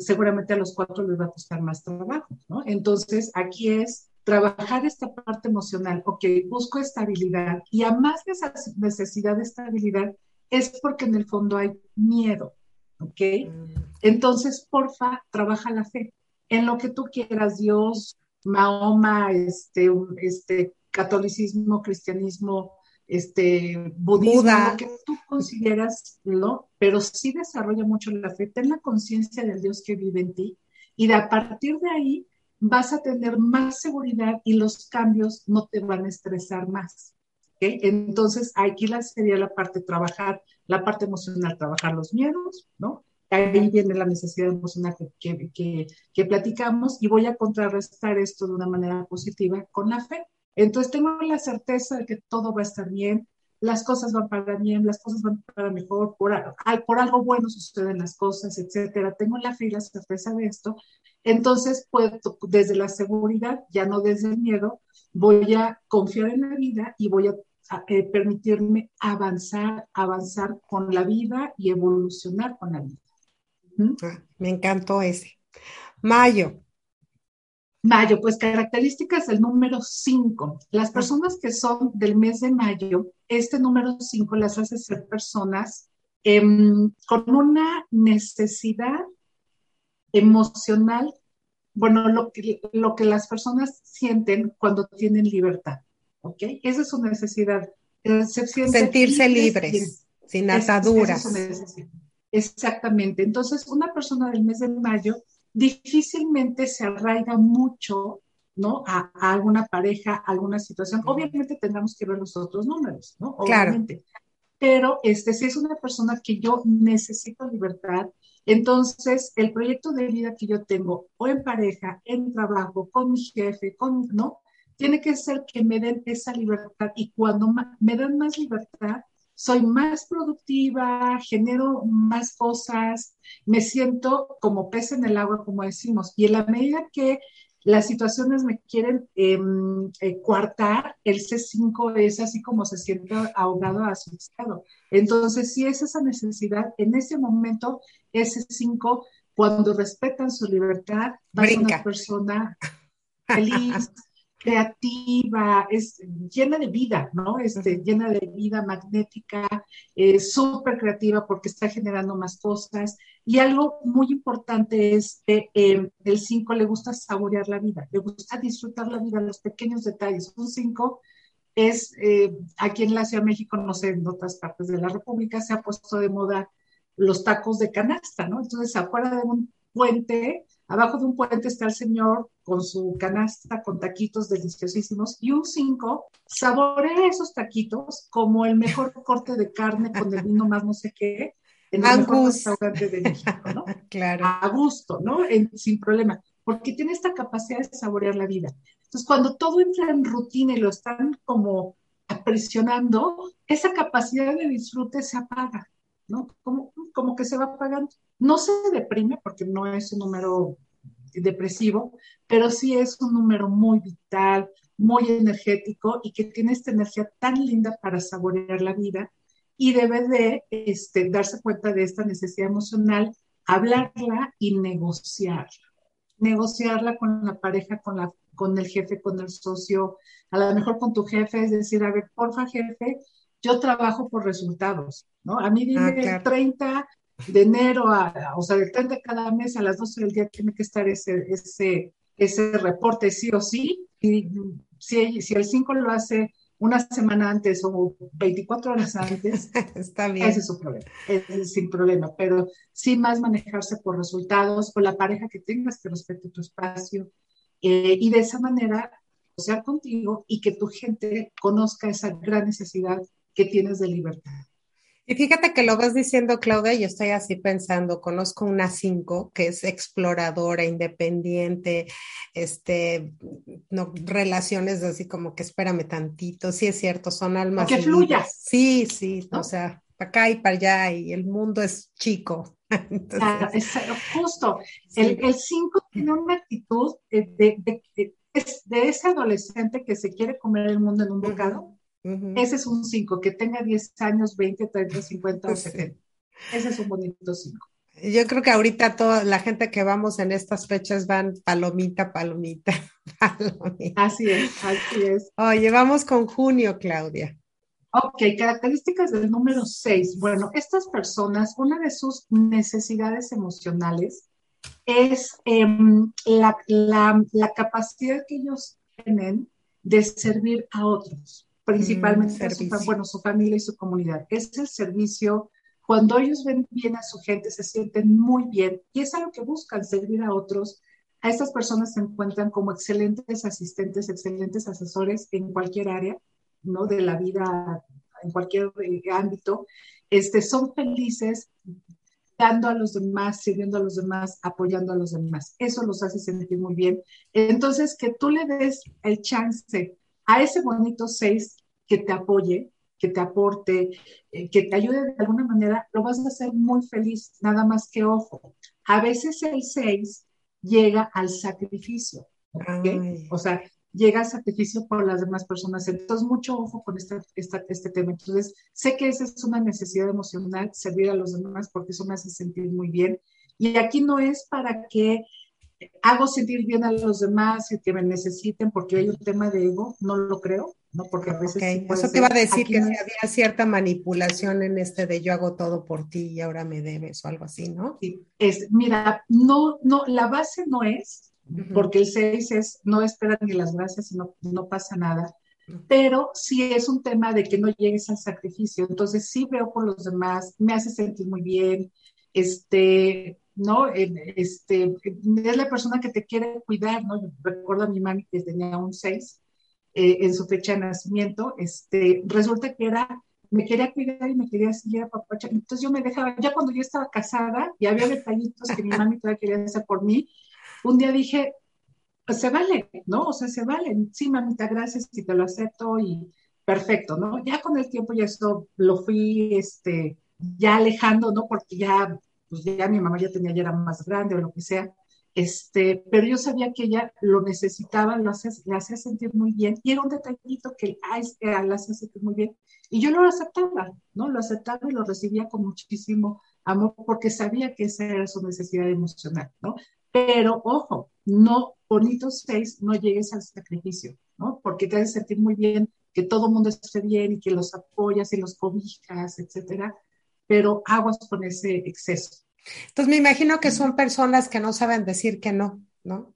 seguramente a los cuatro les va a costar más trabajo, ¿no? Entonces, aquí es trabajar esta parte emocional, ok, busco estabilidad y a más de esa necesidad de estabilidad es porque en el fondo hay miedo, ¿ok? Mm. Entonces, porfa, trabaja la fe en lo que tú quieras, Dios, Mahoma, este, este, catolicismo, cristianismo, este, budismo, lo que tú consideras, ¿no? Pero sí desarrolla mucho la fe, ten la conciencia del Dios que vive en ti y de a partir de ahí vas a tener más seguridad y los cambios no te van a estresar más. ¿okay? Entonces, aquí la, sería la parte trabajar, la parte emocional, trabajar los miedos, ¿no? Ahí viene la necesidad emocional que, que, que, platicamos y voy a contrarrestar esto de una manera positiva con la fe. Entonces tengo la certeza de que todo va a estar bien, las cosas van para bien, las cosas van para mejor, por, algo bueno suceden las cosas, etcétera. Tengo la fe y la certeza de esto. Entonces, puedo, desde la seguridad, ya no desde el miedo, voy a confiar en la vida y voy a, eh, permitirme avanzar, avanzar con la vida y evolucionar con la vida. Ah, me encantó ese. Mayo. Mayo, pues características del número 5. Las personas que son del mes de mayo, este número 5 las hace ser personas em, con una necesidad emocional, bueno, lo que, lo que las personas sienten cuando tienen libertad, ¿ok? Esa es su necesidad. Eh, Sentirse libres, sin ataduras. Exactamente. Entonces, una persona del mes de mayo difícilmente se arraiga mucho, ¿no? A, alguna pareja, a alguna situación. Obviamente tendremos que ver los otros números, ¿no? Obviamente. Pero este, si es una persona que yo necesito libertad, entonces el proyecto de vida que yo tengo, o en pareja, en trabajo, con mi jefe, con, ¿no? Tiene que ser que me den esa libertad y cuando me dan más libertad, soy más productiva, genero más cosas, me siento como pez en el agua, como decimos. Y en la medida que las situaciones me quieren em, eh, coartar, el C5 es así como se siente ahogado, asustado. Entonces, si es esa necesidad, en ese momento, ese 5, cuando respetan su libertad, va a ser una persona feliz, creativa, es llena de vida, ¿no? Este, llena de vida magnética, eh, súper creativa porque está generando más cosas. Y algo muy importante es que em, el 5 le gusta saborear la vida, le gusta disfrutar la vida, los pequeños detalles. Un 5 es, eh, aquí en la Ciudad de México, no sé, en otras partes de la República, se ha puesto de moda los tacos de canasta, ¿no? Entonces, afuera de un puente, Abajo de un puente está el señor con su canasta con taquitos deliciosísimos y un cinco saborea esos taquitos como el mejor corte de carne con el vino más no sé qué en el mejor restaurante de México, ¿no? claro. A gusto, ¿no? sin problema, porque tiene esta capacidad de saborear la vida. Entonces, cuando todo entra en rutina y lo están como presionando, esa capacidad de disfrute se apaga, ¿no? Como, como que se va apagando. No se deprime porque no es un número depresivo, pero sí es un número muy vital, muy energético y que tiene esta energía tan linda para saborear la vida y debe de este, darse cuenta de esta necesidad emocional, hablarla y negociarla. Negociarla con la pareja, con la con el jefe, con el socio, a lo mejor con tu jefe, es decir, a ver, porfa, jefe, yo trabajo por resultados, ¿no? A mí dime el 30 de enero, a, o sea, del 30 de cada mes a las 12 del día tiene que estar ese, ese, ese reporte sí o sí, y si, si el 5 lo hace una semana antes o 24 horas antes, Está bien. ese es su problema, es sin problema, pero sí más manejarse por resultados o la pareja que tengas que respete tu espacio, eh, y de esa manera sea contigo y que tu gente conozca esa gran necesidad que tienes de libertad. Y fíjate que lo vas diciendo, Claudia, y yo estoy así pensando, conozco una cinco que es exploradora, independiente, este, no, relaciones así como que espérame tantito, sí es cierto, son almas. Que fluya. Sí, sí, o sea, para acá y para allá, y el mundo es chico. Entonces, justo, el 5 tiene una actitud de, de, de, ese adolescente que se quiere comer el mundo en un bocado. Ese es un 5, que tenga 10 años, 20, 30, 50 o 70. Ese es un bonito 5. Yo creo que ahorita toda la gente que vamos en estas fechas van palomita, palomita, palomita. Así es, así es. Oye, vamos con junio, Claudia. Ok, características del número 6. Bueno, estas personas, una de sus necesidades emocionales es em, la, capacidad que ellos tienen de servir a otros, principalmente mm, a su, bueno, su familia y su comunidad. Es el servicio, cuando ellos ven bien a su gente, se sienten muy bien y es algo que buscan, servir a otros. A estas personas se encuentran como excelentes asistentes, excelentes asesores en cualquier área ¿no? De la vida en cualquier eh, ámbito, este, son felices dando a los demás, sirviendo a los demás, apoyando a los demás. Eso los hace sentir muy bien. Entonces, que tú le des el chance a ese bonito seis que te apoye, que te aporte, eh, que te ayude de alguna manera, lo vas a hacer muy feliz, nada más que ojo. A veces el seis llega al sacrificio. O sea, llega al sacrificio por las demás personas. Entonces, mucho ojo con este tema. Entonces, sé que esa es una necesidad emocional, servir a los demás, porque eso me hace sentir muy bien. Y aquí no es para que hago sentir bien a los demás y que me necesiten porque hay un tema de ego, no lo creo, ¿no? Porque a veces... Eso te iba a decir que había cierta manipulación en este de yo hago todo por ti y ahora me debes o algo así, ¿no? Sí, es, mira, no, no, la base no es porque el 6 es no esperar ni las gracias y no, no pasa nada. Pero sí es un tema de que no llegues al sacrificio. Entonces sí veo por los demás, me hace sentir muy bien, este, ¿no? Este, es la persona que te quiere cuidar, ¿no? recuerdo a mi mami que tenía un 6 eh, en su fecha de nacimiento, este, resulta que era, me quería cuidar y me quería seguir a papá. Entonces yo me dejaba, ya cuando yo estaba casada y había detallitos que mi mami todavía quería hacer por mí, un día dije, pues se vale, ¿no? O sea, se vale. Sí, mamita, gracias, y te lo acepto y perfecto, ¿no? Ya con el tiempo ya esto lo fui, este, ya alejando, ¿no? Porque ya, pues ya mi mamá ya tenía, ya era más grande o lo que sea. Este, pero yo sabía que ella lo necesitaba, lo hacía, le hacía sentir muy bien, y era un detallito que ah, este, la hacía sentir muy bien, y yo lo aceptaba, ¿no? Lo aceptaba y lo recibía con muchísimo amor, porque sabía que esa era su necesidad emocional, ¿no? Pero ojo, no, bonitos seis, no llegues al sacrificio, ¿no? Porque te hace sentir muy bien que todo el mundo esté bien y que los apoyas y los cobijas, etcétera, pero aguas con ese exceso. Entonces me imagino que son personas que no saben decir que no, ¿no?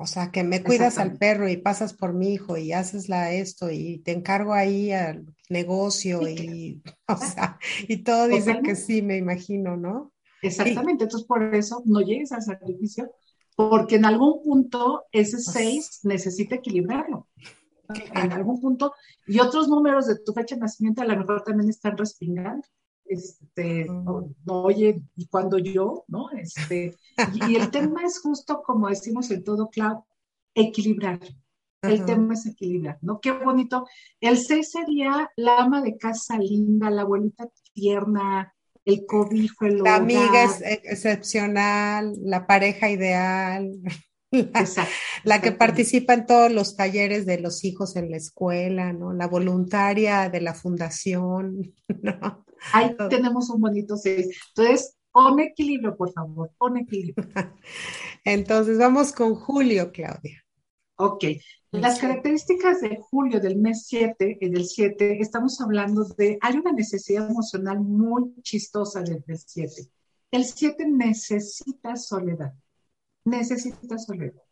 O sea, que me cuidas al perro y pasas por mi hijo y haces la esto y te encargo ahí al negocio y, o sea, y todo dice que sí, me imagino, ¿no? Exactamente, entonces por eso no llegues al sacrificio, porque en algún punto ese 6 necesita equilibrarlo. En algún punto, y otros números de tu fecha de nacimiento a lo mejor también están respingando. Este, oye, y cuando yo, ¿no? Este, y, el tema es justo como decimos en todo, Clau, equilibrar. El tema es equilibrar, ¿no? Qué bonito. El 6 sería la ama de casa linda, la abuelita tierna, el cobijo, el La amiga es excepcional, la pareja ideal. La, la que participa en todos los talleres de los hijos en la escuela, ¿no? La voluntaria de la fundación, ¿no? Ahí tenemos un bonito seis. Entonces, pon equilibrio, por favor, pon equilibrio. Entonces, vamos con Julio, Claudia. Ok. Las características de julio del mes 7, del 7, estamos hablando de, hay una necesidad emocional muy chistosa del 7. El 7 necesita soledad, necesita soledad.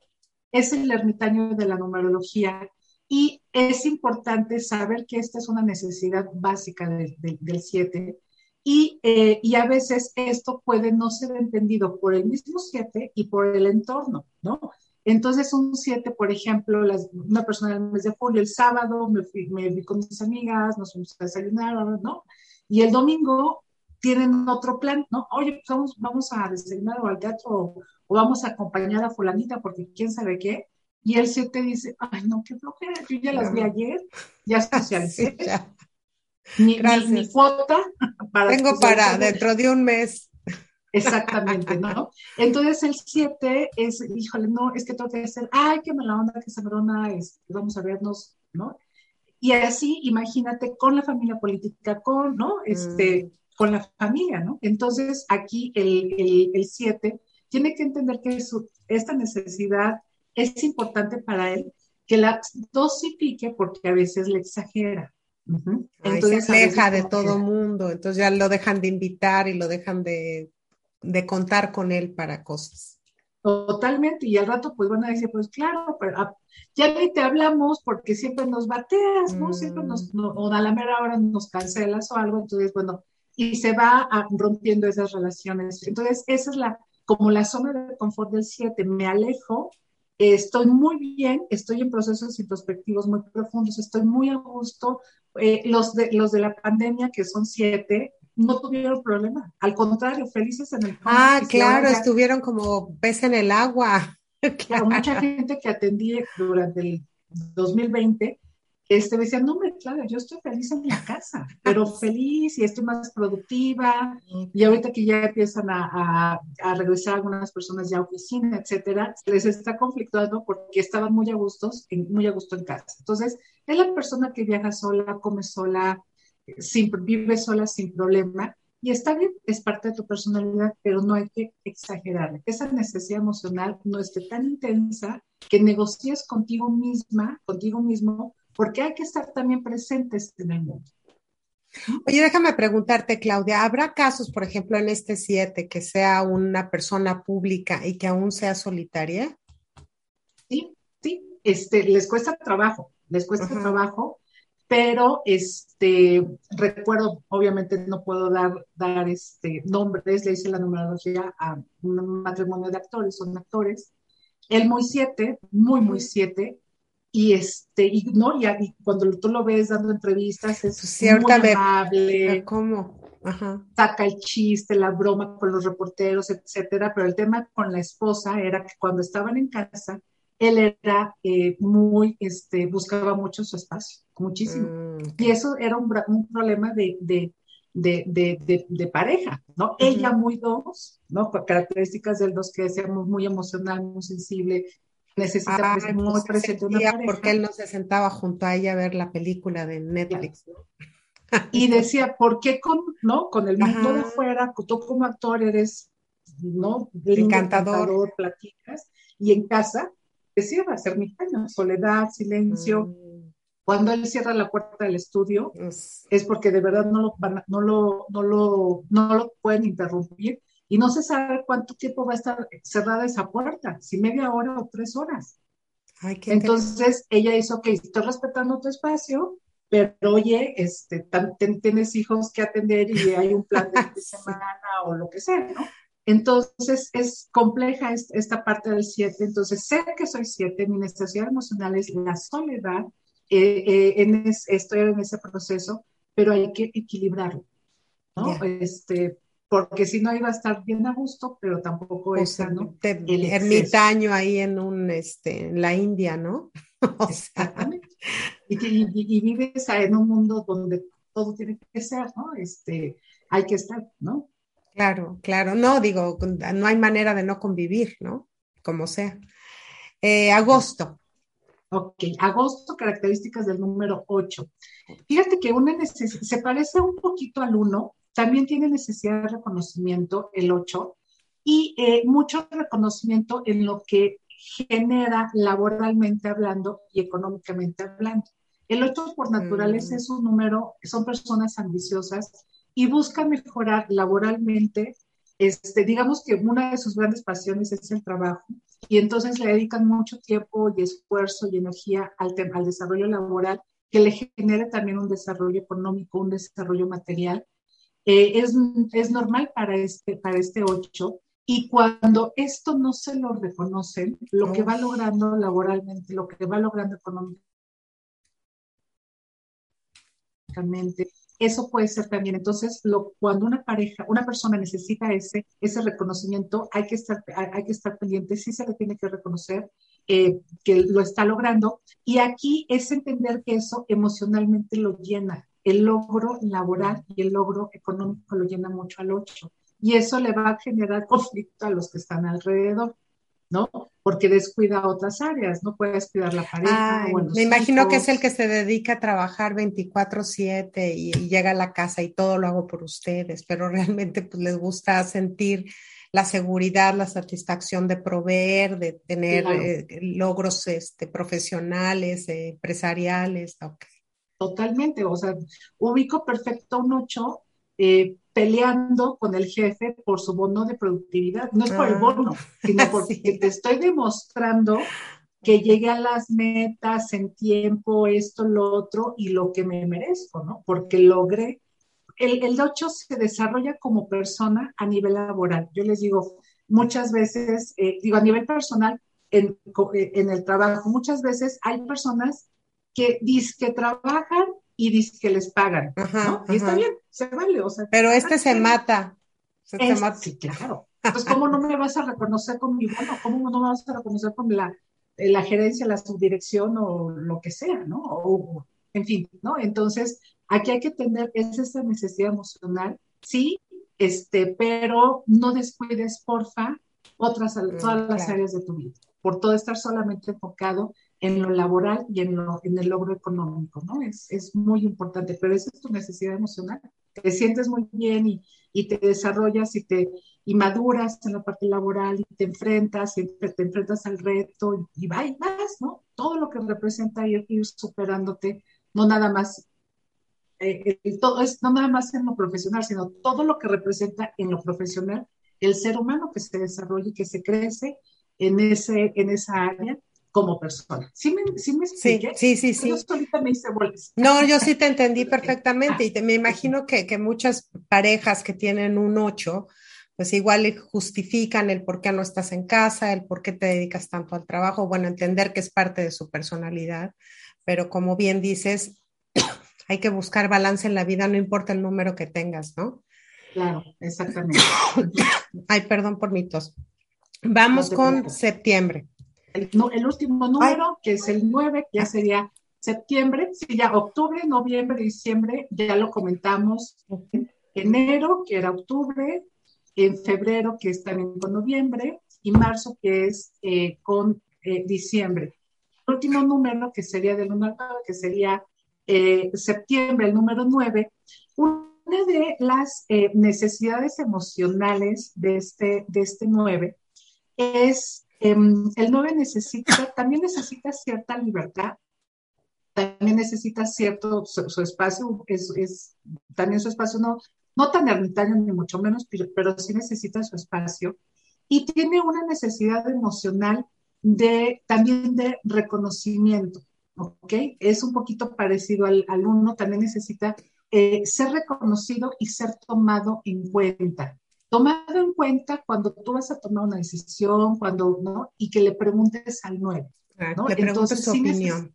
Es el ermitaño de la numerología y es importante saber que esta es una necesidad básica del 7 y, eh, y, a veces esto puede no ser entendido por el mismo 7 y por el entorno, ¿no? Entonces, un 7, por ejemplo, una persona del mes de julio, el sábado me fui, me vi con mis amigas, nos fuimos a desayunar, ¿no? Y el domingo tienen otro plan, ¿no? Oye, pues vamos, vamos a desayunar o al teatro o, vamos a acompañar a fulanita porque quién sabe qué. Y el 7 dice, ay, no, qué flojera, yo ya las vi ayer, ya socialicé. Sí, Ni, ni, cuota para... Tengo para dentro de un mes. Exactamente, ¿no? Entonces el 7 es, híjole, no, es que tengo que hacer, ay, qué mala onda, qué sabrona, es, vamos a vernos, ¿no? Y así, imagínate, con la familia política, con, ¿no? Este, mm. con la familia, ¿no? Entonces aquí el 7 tiene que entender que esta necesidad es importante para él, que la dosifique porque a veces le exagera. Entonces se aleja de todo mundo, entonces ya lo dejan de invitar y lo dejan de de contar con él para cosas. Totalmente, y al rato pues van a decir, pues claro, pero ah, ya ni te hablamos porque siempre nos bateas, ¿no? Siempre nos, mm. o a la mera hora nos cancelas o algo, entonces bueno, y se va rompiendo esas relaciones. Entonces, esa es la, como la zona de confort del 7, me alejo, estoy muy bien, estoy en procesos introspectivos muy profundos, estoy muy a gusto. Eh, los, de, los de la pandemia, que son siete, no tuvieron problema. Al contrario, felices en el Ah, claro, estuvieron como pez en el agua. Claro, mucha gente que atendí durante el 2020 este, me decía, no, me claro, yo estoy feliz en la casa, pero feliz y estoy más productiva. Y ahorita que ya empiezan a, a, regresar algunas personas ya a oficina, etcétera, les está conflictuando porque estaban muy a, gustos, muy a gusto en casa. Entonces, es la persona que viaja sola, come sola, sin, vive sola sin problema. Y está bien, es parte de tu personalidad, pero no hay que exagerar. Esa necesidad emocional no esté tan intensa que negocies contigo misma, contigo mismo, porque hay que estar también presentes en el mundo. Oye, déjame preguntarte, Claudia, ¿habrá casos, por ejemplo, en este 7, que sea una persona pública y que aún sea solitaria? Sí, sí, este, les cuesta trabajo, les cuesta trabajo pero este, recuerdo, obviamente no puedo dar, dar este, nombres, le hice la numerología a un matrimonio de actores, son actores, el muy siete, muy, muy siete, y este, y, ¿no? y, cuando tú lo ves dando entrevistas, es muy amable. ¿Cómo? Saca el chiste, la broma con los reporteros, etcétera, pero el tema con la esposa era que cuando estaban en casa, él era eh, muy, este, buscaba mucho su espacio, muchísimo. Mm, y eso era un, un problema de, de, de, de, pareja, ¿no? Ella muy dos, ¿no? Características del dos que decíamos muy emocional, muy sensible, necesita ah, muy presente una pareja. Porque él no se sentaba junto a ella a ver la película de Netflix, ¿no? Y decía, ¿por qué con, no? Con el mundo de afuera, tú como actor eres, ¿no? Encantador. encantador. platicas, y en casa se cierra, ermitaño, soledad, silencio. Mm. Cuando él cierra la puerta del estudio, es porque de verdad no lo, no, lo, no, lo, no lo pueden interrumpir y no se sabe cuánto tiempo va a estar cerrada esa puerta, si media hora o tres horas. Entonces ella hizo, ok, estoy respetando tu espacio, pero oye, este, tienes hijos que atender y hay un plan de semana o lo que sea, ¿no? Entonces es compleja esta parte del 7. Entonces sé que soy 7, mi necesidad emocional es la soledad, eh, eh, en estoy en ese proceso, pero hay que equilibrarlo, ¿no? Este, porque si no iba a estar bien a gusto, pero tampoco es ¿no? el ermitaño ahí en un, este, en la India, ¿no? Exactamente. Y, y, vives en un mundo donde todo tiene que ser, ¿no? Este, hay que estar, ¿no? Claro, claro. No, digo, no hay manera de no convivir, ¿no? Como sea. Eh, agosto. Ok, agosto, características del número 8. Fíjate que una se parece un poquito al 1, también tiene necesidad de reconocimiento el 8 y eh, mucho reconocimiento en lo que genera laboralmente hablando y económicamente hablando. El 8 por naturaleza mm. es un número, son personas ambiciosas y busca mejorar laboralmente. Este, digamos que una de sus grandes pasiones es el trabajo y entonces le dedican mucho tiempo y esfuerzo y energía al, al desarrollo laboral que le genere también un desarrollo económico, un desarrollo material. Eh, es, es, normal para este, para este 8 y cuando esto no se lo reconocen, lo que va logrando laboralmente, lo que va logrando económicamente, eso puede ser también. Entonces, lo, cuando una pareja, una persona necesita ese, ese reconocimiento, hay que estar, hay, que estar pendiente, sí se le tiene que reconocer eh, que lo está logrando. Y aquí es entender que eso emocionalmente lo llena. El logro laboral y el logro económico lo llena mucho al ocho. Y eso le va a generar conflicto a los que están alrededor. ¿no? Porque descuida otras áreas, no puedes cuidar la pareja. me imagino que es el que se dedica a trabajar 24/7 y, llega a la casa y todo lo hago por ustedes, pero realmente pues les gusta sentir la seguridad, la satisfacción de proveer, de tener eh, logros este, profesionales, eh, empresariales. Totalmente, o sea, ubico perfecto un 8 eh, peleando con el jefe por su bono de productividad. No es por el ah, bono, sino porque te estoy demostrando que llegue a las metas en tiempo, esto, lo otro, y lo que me merezco, ¿no? Porque logré. El, el 8 se desarrolla como persona a nivel laboral. Yo les digo, muchas veces, eh, digo, a nivel personal, en, eh, en, el trabajo, muchas veces hay personas que que trabajan y dice que les pagan, ¿no? Y está bien, se vale, o sea. Pero este se mata. Se mata. Sí, claro. Entonces, ¿cómo no me vas a reconocer con mi bono? ¿Cómo no me vas a reconocer con la, eh, la gerencia, la subdirección o lo que sea, ¿no? O, en fin, ¿no? Entonces, aquí hay que tener es esa necesidad emocional, sí, este, pero no descuides, porfa, otras, mm, todas las áreas de tu vida, por todo estar solamente enfocado en lo laboral y en, lo, en el logro económico, ¿no? Es, es muy importante, pero esa es tu necesidad emocional. Te sientes muy bien y, y te desarrollas y te y maduras en la parte laboral y te enfrentas y te, enfrentas al reto y, va y vas, ¿no? Todo lo que representa ir, ir superándote, no nada más eh, todo es no nada más en lo profesional, sino todo lo que representa en lo profesional el ser humano que se desarrolla y que se crece en, ese, en esa área como persona. ¿Sí me, sí me Sí, sí, sí. sí. me hice No, yo sí te entendí perfectamente y te, me imagino que, que, muchas parejas que tienen un 8, pues igual justifican el por qué no estás en casa, el por qué te dedicas tanto al trabajo, bueno, entender que es parte de su personalidad, pero como bien dices, hay que buscar balance en la vida, no importa el número que tengas, ¿no? Claro, exactamente. Ay, perdón por mi tos. Vamos con septiembre el, último número, que es el 9, ya sería septiembre, sí, ya octubre, noviembre, diciembre, ya lo comentamos, enero, que era octubre, en febrero, que es también con noviembre, y marzo, que es eh, con eh, diciembre. El último número, que sería del número que sería eh, septiembre, el número 9, una de las necesidades emocionales de este, de este 9 es Em, el 9 necesita, también necesita cierta libertad, también necesita cierto, su, espacio, es, también su espacio no, no tan ermitaño ni mucho menos, pero, sí necesita su espacio. Y tiene una necesidad emocional de, también de reconocimiento, ¿ok? Es un poquito parecido al, uno, también necesita eh, ser reconocido y ser tomado en cuenta. Tomado en cuenta cuando tú vas a tomar una decisión, cuando, ¿no? Y que le preguntes al 9. Ah, ¿no? Le preguntes su opinión.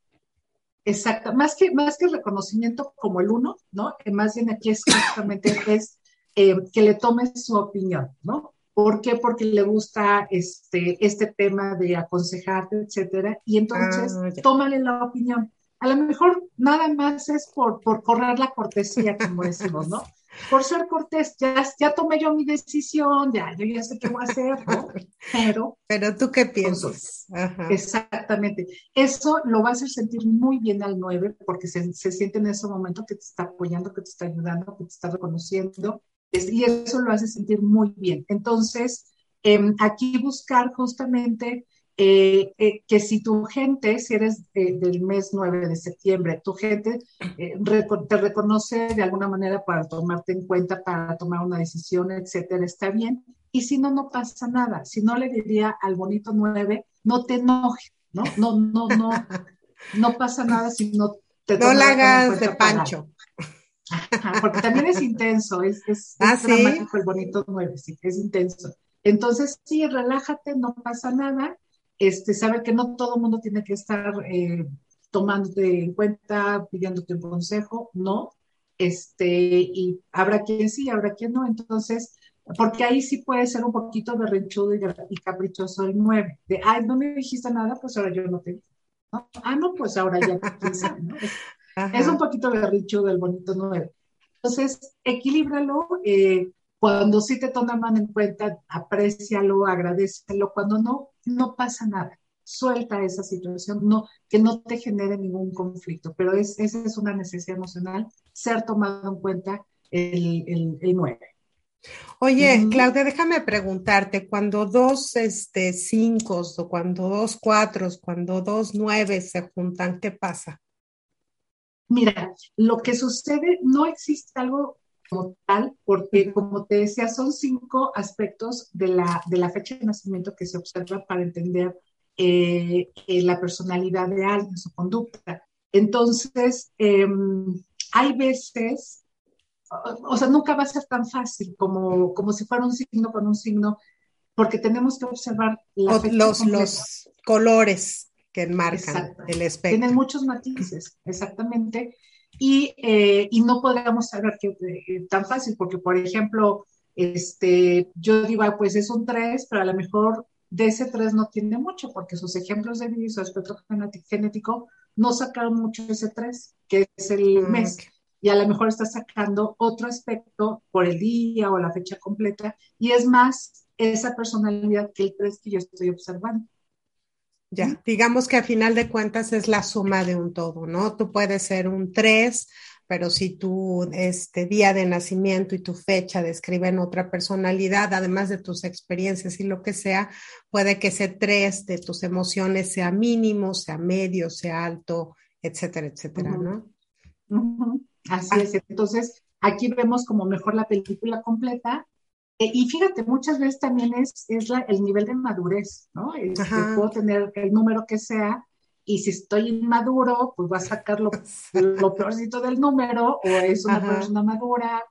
Exacto, más que, más que reconocimiento como el uno, ¿no? Que más bien aquí es justamente es eh, que le tomes su opinión, ¿no? ¿Por qué? Porque le gusta este, este tema de aconsejarte, etcétera. Y entonces, ah, tómale la opinión. A lo mejor nada más es por, por correr la cortesía, como decimos, ¿no? Por ser cortés, ya, ya tomé yo mi decisión, ya, yo ya sé qué voy a hacer, ¿no? Pero. Pero tú qué piensas. Exactamente. Eso lo va a hacer sentir muy bien al 9, porque se, se siente en ese momento que te está apoyando, que te está ayudando, que te está reconociendo y eso lo hace sentir muy bien. Entonces, em, aquí buscar justamente eh, eh, que si tu gente, si eres del mes 9 de septiembre, tu gente eh, te reconoce de alguna manera para tomarte en cuenta, para tomar una decisión, etcétera, está bien. Y si no, no pasa nada. Si no le diría al bonito 9, no te enojes, ¿no? No, no, no, no pasa nada si no te No la hagas de pancho porque también es intenso, es, es, ah, dramático el bonito nueve, sí, es intenso. Entonces, sí, relájate, no pasa nada. Este, sabe que no todo el mundo tiene que estar eh, tomándote en cuenta, pidiéndote un consejo, no. Este, y habrá quien sí, habrá quien no. Entonces, porque ahí sí puede ser un poquito berrinchudo y, y caprichoso el nueve. De, ay, no me dijiste nada, pues ahora yo no te digo. ¿no? Ah, no, pues ahora ya, sabe, ¿no? Es un poquito berricho del bonito nueve. Entonces, equilíbralo. Eh, cuando sí te toman en cuenta, aprécialo, agradecelo. Cuando no, no pasa nada. Suelta esa situación, no, que no te genere ningún conflicto. Pero es, esa es una necesidad emocional, ser tomado en cuenta el, el, el 9. Oye, Claudia, déjame preguntarte, cuando dos este, cinco o cuando dos cuatro, cuando dos nueve se juntan, ¿qué pasa? Mira, lo que sucede, no existe algo como tal, porque como te decía, son cinco aspectos de la, de la fecha de nacimiento que se observa para entender eh, eh, la personalidad de alguien, su conducta. Entonces, em, hay veces, o, sea, nunca va a ser tan fácil como, como si fuera un signo con un signo, porque tenemos que observar la los, los colores que enmarcan el espectro. Tienen muchos matices, exactamente. Y, eh, y no podríamos saber que eh, tan fácil, porque por ejemplo, este, yo digo, pues es un 3, pero a lo mejor de ese 3 no tiene mucho, porque sus ejemplos de vida y su aspecto genético no sacaron mucho ese 3, que es el mm, mes. Y a lo mejor está sacando otro aspecto por el día o la fecha completa, y es más esa personalidad que el 3 que yo estoy observando. Ya, digamos que a final de cuentas es la suma de un todo, ¿no? Tú puedes ser un 3, pero si tu este, día de nacimiento y tu fecha describen otra personalidad, además de tus experiencias y lo que sea, puede que ese 3 de tus emociones sea mínimo, sea medio, sea alto, etcétera, etcétera, ¿no? Así ah. es. Entonces, aquí vemos como mejor la película completa y fíjate, muchas veces también es, es el nivel de madurez, ¿no? Este, puedo tener el número que sea y si estoy inmaduro, pues voy a sacar lo, lo peorcito del número o es una persona madura.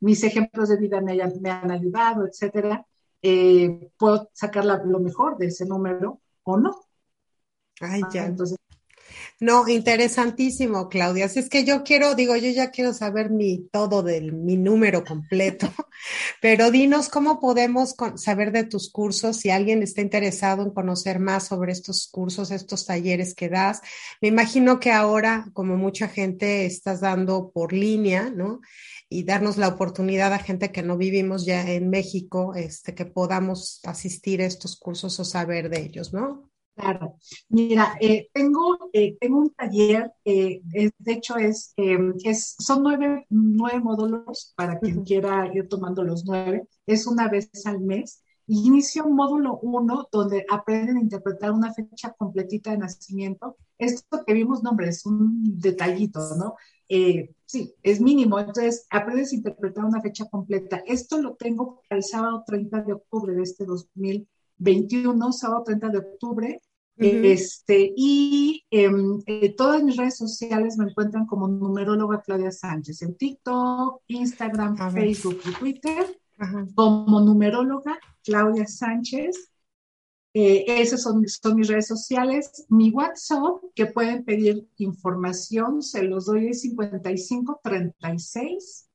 Mis ejemplos de vida me, me han ayudado, etcétera. Eh, puedo sacar lo mejor de ese número o no. Ay, ya. Entonces, no, interesantísimo, Claudia. Así es que yo quiero, digo, yo ya quiero saber mi todo del mi número completo, pero dinos cómo podemos saber de tus cursos si alguien está interesado en conocer más sobre estos cursos, estos talleres que das. Me imagino que ahora, como mucha gente, estás dando por línea, ¿no? y darnos la oportunidad a gente que no vivimos ya en México, este, que podamos asistir a estos cursos o saber de ellos, ¿no? Claro, mira, eh, tengo, eh, tengo un taller, eh, de hecho es, em, es, son nueve, nueve módulos para quien quiera ir tomando los nueve, es una vez al mes. Inicio módulo uno donde aprenden a interpretar una fecha completita de nacimiento. Esto que vimos, nombre, es un detallito, ¿no? sí, es mínimo. Entonces, aprendes a interpretar una fecha completa. Esto lo tengo para el sábado 30 de octubre de este 2021, sábado 30 de octubre, este, y em, eh, todas mis redes sociales me encuentran como numeróloga Claudia Sánchez, en TikTok, Instagram, Facebook y Twitter. como numeróloga Claudia Sánchez. Eh, esas son, son, mis redes sociales. Mi WhatsApp, que pueden pedir información, se los doy es 55 36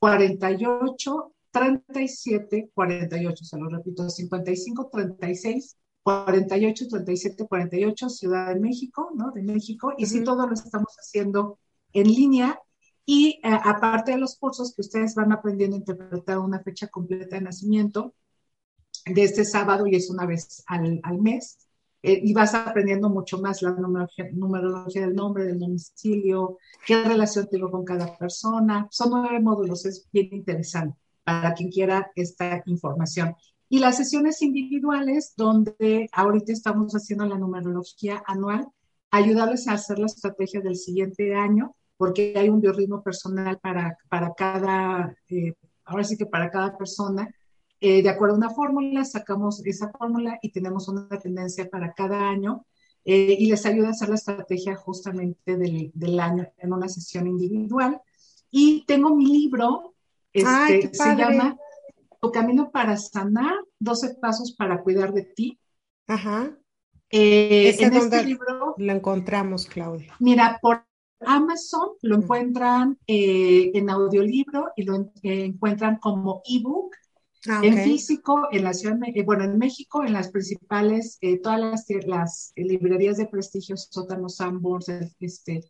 48 37 48. Se lo repito, 55 36 48 37 48, Ciudad de México, ¿no? De México. Y si todo lo estamos haciendo en línea. Y eh, aparte de los cursos que ustedes van aprendiendo a interpretar una fecha completa de nacimiento, de este sábado y es una vez al, mes, eh, y vas aprendiendo mucho más la numerología, del nombre, del domicilio, qué relación tengo con cada persona. Son nueve módulos, es bien interesante para quien quiera esta información. Y las sesiones individuales, donde ahorita estamos haciendo la numerología anual, ayudarles a hacer la estrategia del siguiente año, porque hay un biorritmo personal para, para cada, eh, ahora sí que para cada persona, eh, de acuerdo a una fórmula, sacamos esa fórmula y tenemos una tendencia para cada año eh, y les ayuda a hacer la estrategia justamente del, del, año en una sesión individual. Y tengo mi libro, este, se llama Tu camino para sanar, 12 pasos para cuidar de ti. Ajá. Eh, en este libro lo encontramos, Claudia. Mira, por Amazon lo encuentran en audiolibro y lo encuentran como ebook Ah, en físico, en la ciudad, eh, bueno, en México, en las principales, eh, todas las, las, librerías de prestigio, Sótano, Sanborns, este,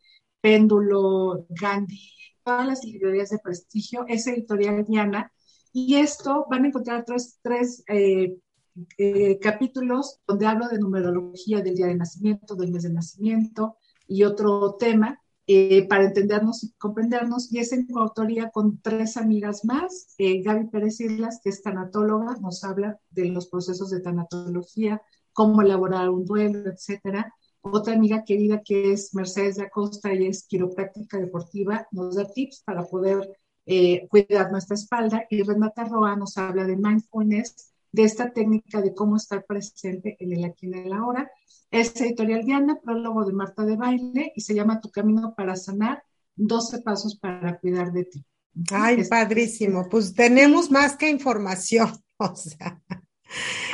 Péndulo, Gandhi, todas las librerías de prestigio, es editorial Diana, y esto van a encontrar tres, tres eh, capítulos donde hablo de numerología del día de nacimiento, del mes de nacimiento y otro tema eh, para entendernos y comprendernos, y es en coautoría con tres amigas más. Eh, Gaby Pérez Islas, que es tanatóloga, nos habla de los procesos de tanatología, cómo elaborar un duelo, etcétera. Otra amiga querida que es Mercedes de Acosta y es quiropráctica deportiva, nos da tips para poder eh, cuidar nuestra espalda. Y Renata Roa nos habla de mindfulness, de esta técnica de cómo estar presente en el aquí y en el ahora. Es editorial Diana, prólogo de Marta de Baile y se llama Tu camino para sanar, 12 pasos para cuidar de ti. Ay, padrísimo. Pues tenemos más que información, o sea.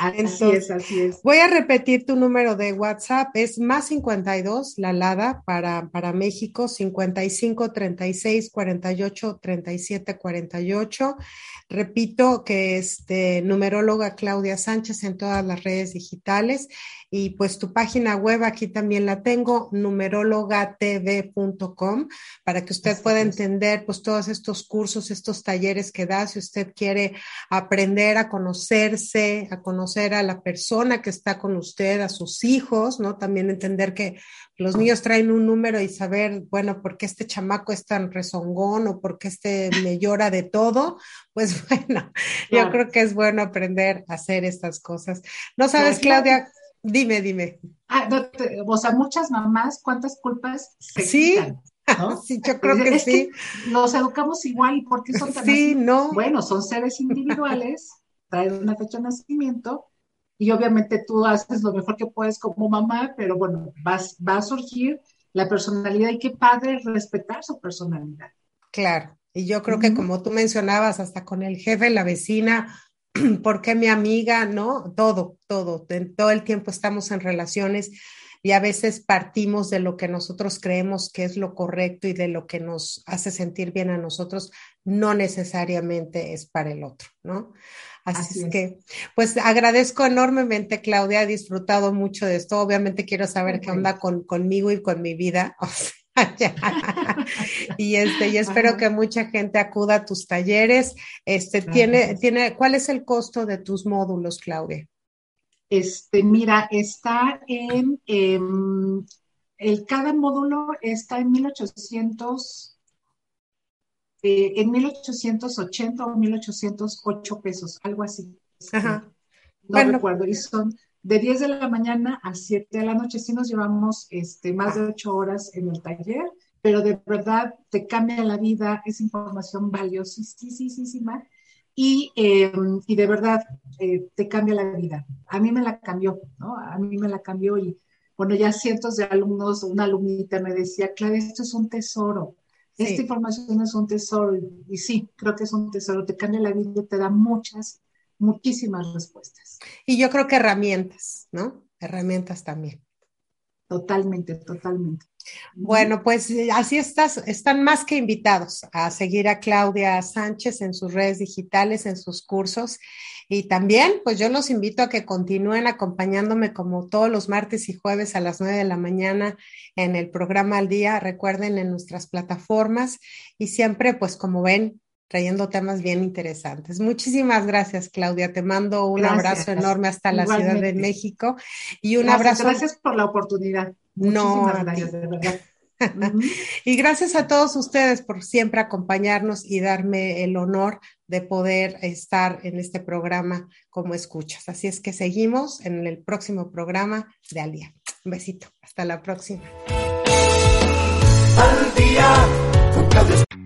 Así es, así es. Voy a repetir tu número de WhatsApp, es más 52, la LADA para, para México, 55 36 48 37 48. Repito que es de numeróloga Claudia Sánchez en todas las redes digitales y pues tu página web aquí también la tengo, numerologatv.com, para que usted pueda entender pues todos estos cursos, estos talleres que da, si usted quiere aprender a conocerse, a conocer a la persona que está con usted, a sus hijos, ¿no? También entender que los niños traen un número y saber, bueno, por qué este chamaco es tan rezongón o por qué este me llora de todo, pues bueno, yo creo que es bueno aprender a hacer estas cosas. No sabes, Claudia, Dime, dime. Ah, o sea, muchas mamás, ¿cuántas culpas se Sí. sí, yo creo que sí. nos educamos igual, porque son tan Sí, no. Bueno, son seres individuales, traen una fecha de nacimiento, y obviamente tú haces lo mejor que puedes como mamá, pero bueno, vas, va a surgir la personalidad y qué padre respetar su personalidad. Claro, y yo creo que como tú mencionabas, hasta con el jefe, la vecina, porque mi amiga, ¿no? Todo, todo, todo el tiempo estamos en relaciones y a veces partimos de lo que nosotros creemos que es lo correcto y de lo que nos hace sentir bien a nosotros, no necesariamente es para el otro, ¿no? Así, es, que, pues agradezco enormemente, Claudia, he disfrutado mucho de esto. Obviamente quiero saber qué onda con, conmigo y con mi vida. y este, y espero que mucha gente acuda a tus talleres. Este, tiene, tiene, ¿cuál es el costo de tus módulos, Claudia? Este, mira, está en, em, el, cada módulo está en 1800, eh, en 1880 o 1808 pesos, algo así. No recuerdo, y son de 10 de la mañana a 7 de la noche. Sí nos llevamos este, más de 8 horas en el taller, pero de verdad te cambia la vida, es información valiosísima y, eh, y de verdad eh, te cambia la vida. A mí me la cambió, ¿no? A mí me la cambió y bueno, ya cientos de alumnos, una alumnita me decía, Claudia, esto es un tesoro. Esta información es un tesoro y, sí, creo que es un tesoro, te cambia la vida, te da muchas, muchísimas respuestas. Y yo creo que herramientas, ¿no? Herramientas también. Totalmente, totalmente. Bueno, pues así estás, están más que invitados a seguir a Claudia Sánchez en sus redes digitales, en sus cursos. Y también, pues yo los invito a que continúen acompañándome como todos los martes y jueves a las nueve de la mañana en el programa al día. Recuerden en nuestras plataformas y siempre, pues como ven, trayendo temas bien interesantes. Muchísimas gracias, Claudia. Te mando un abrazo enorme hasta la Ciudad de México y un abrazo. Gracias por la oportunidad. Muchísimas gracias, de verdad. y gracias a todos ustedes por siempre acompañarnos y darme el honor de poder estar en este programa como escuchas. Así es que seguimos en el próximo programa de Al Día. Un besito. Hasta la próxima. Al día,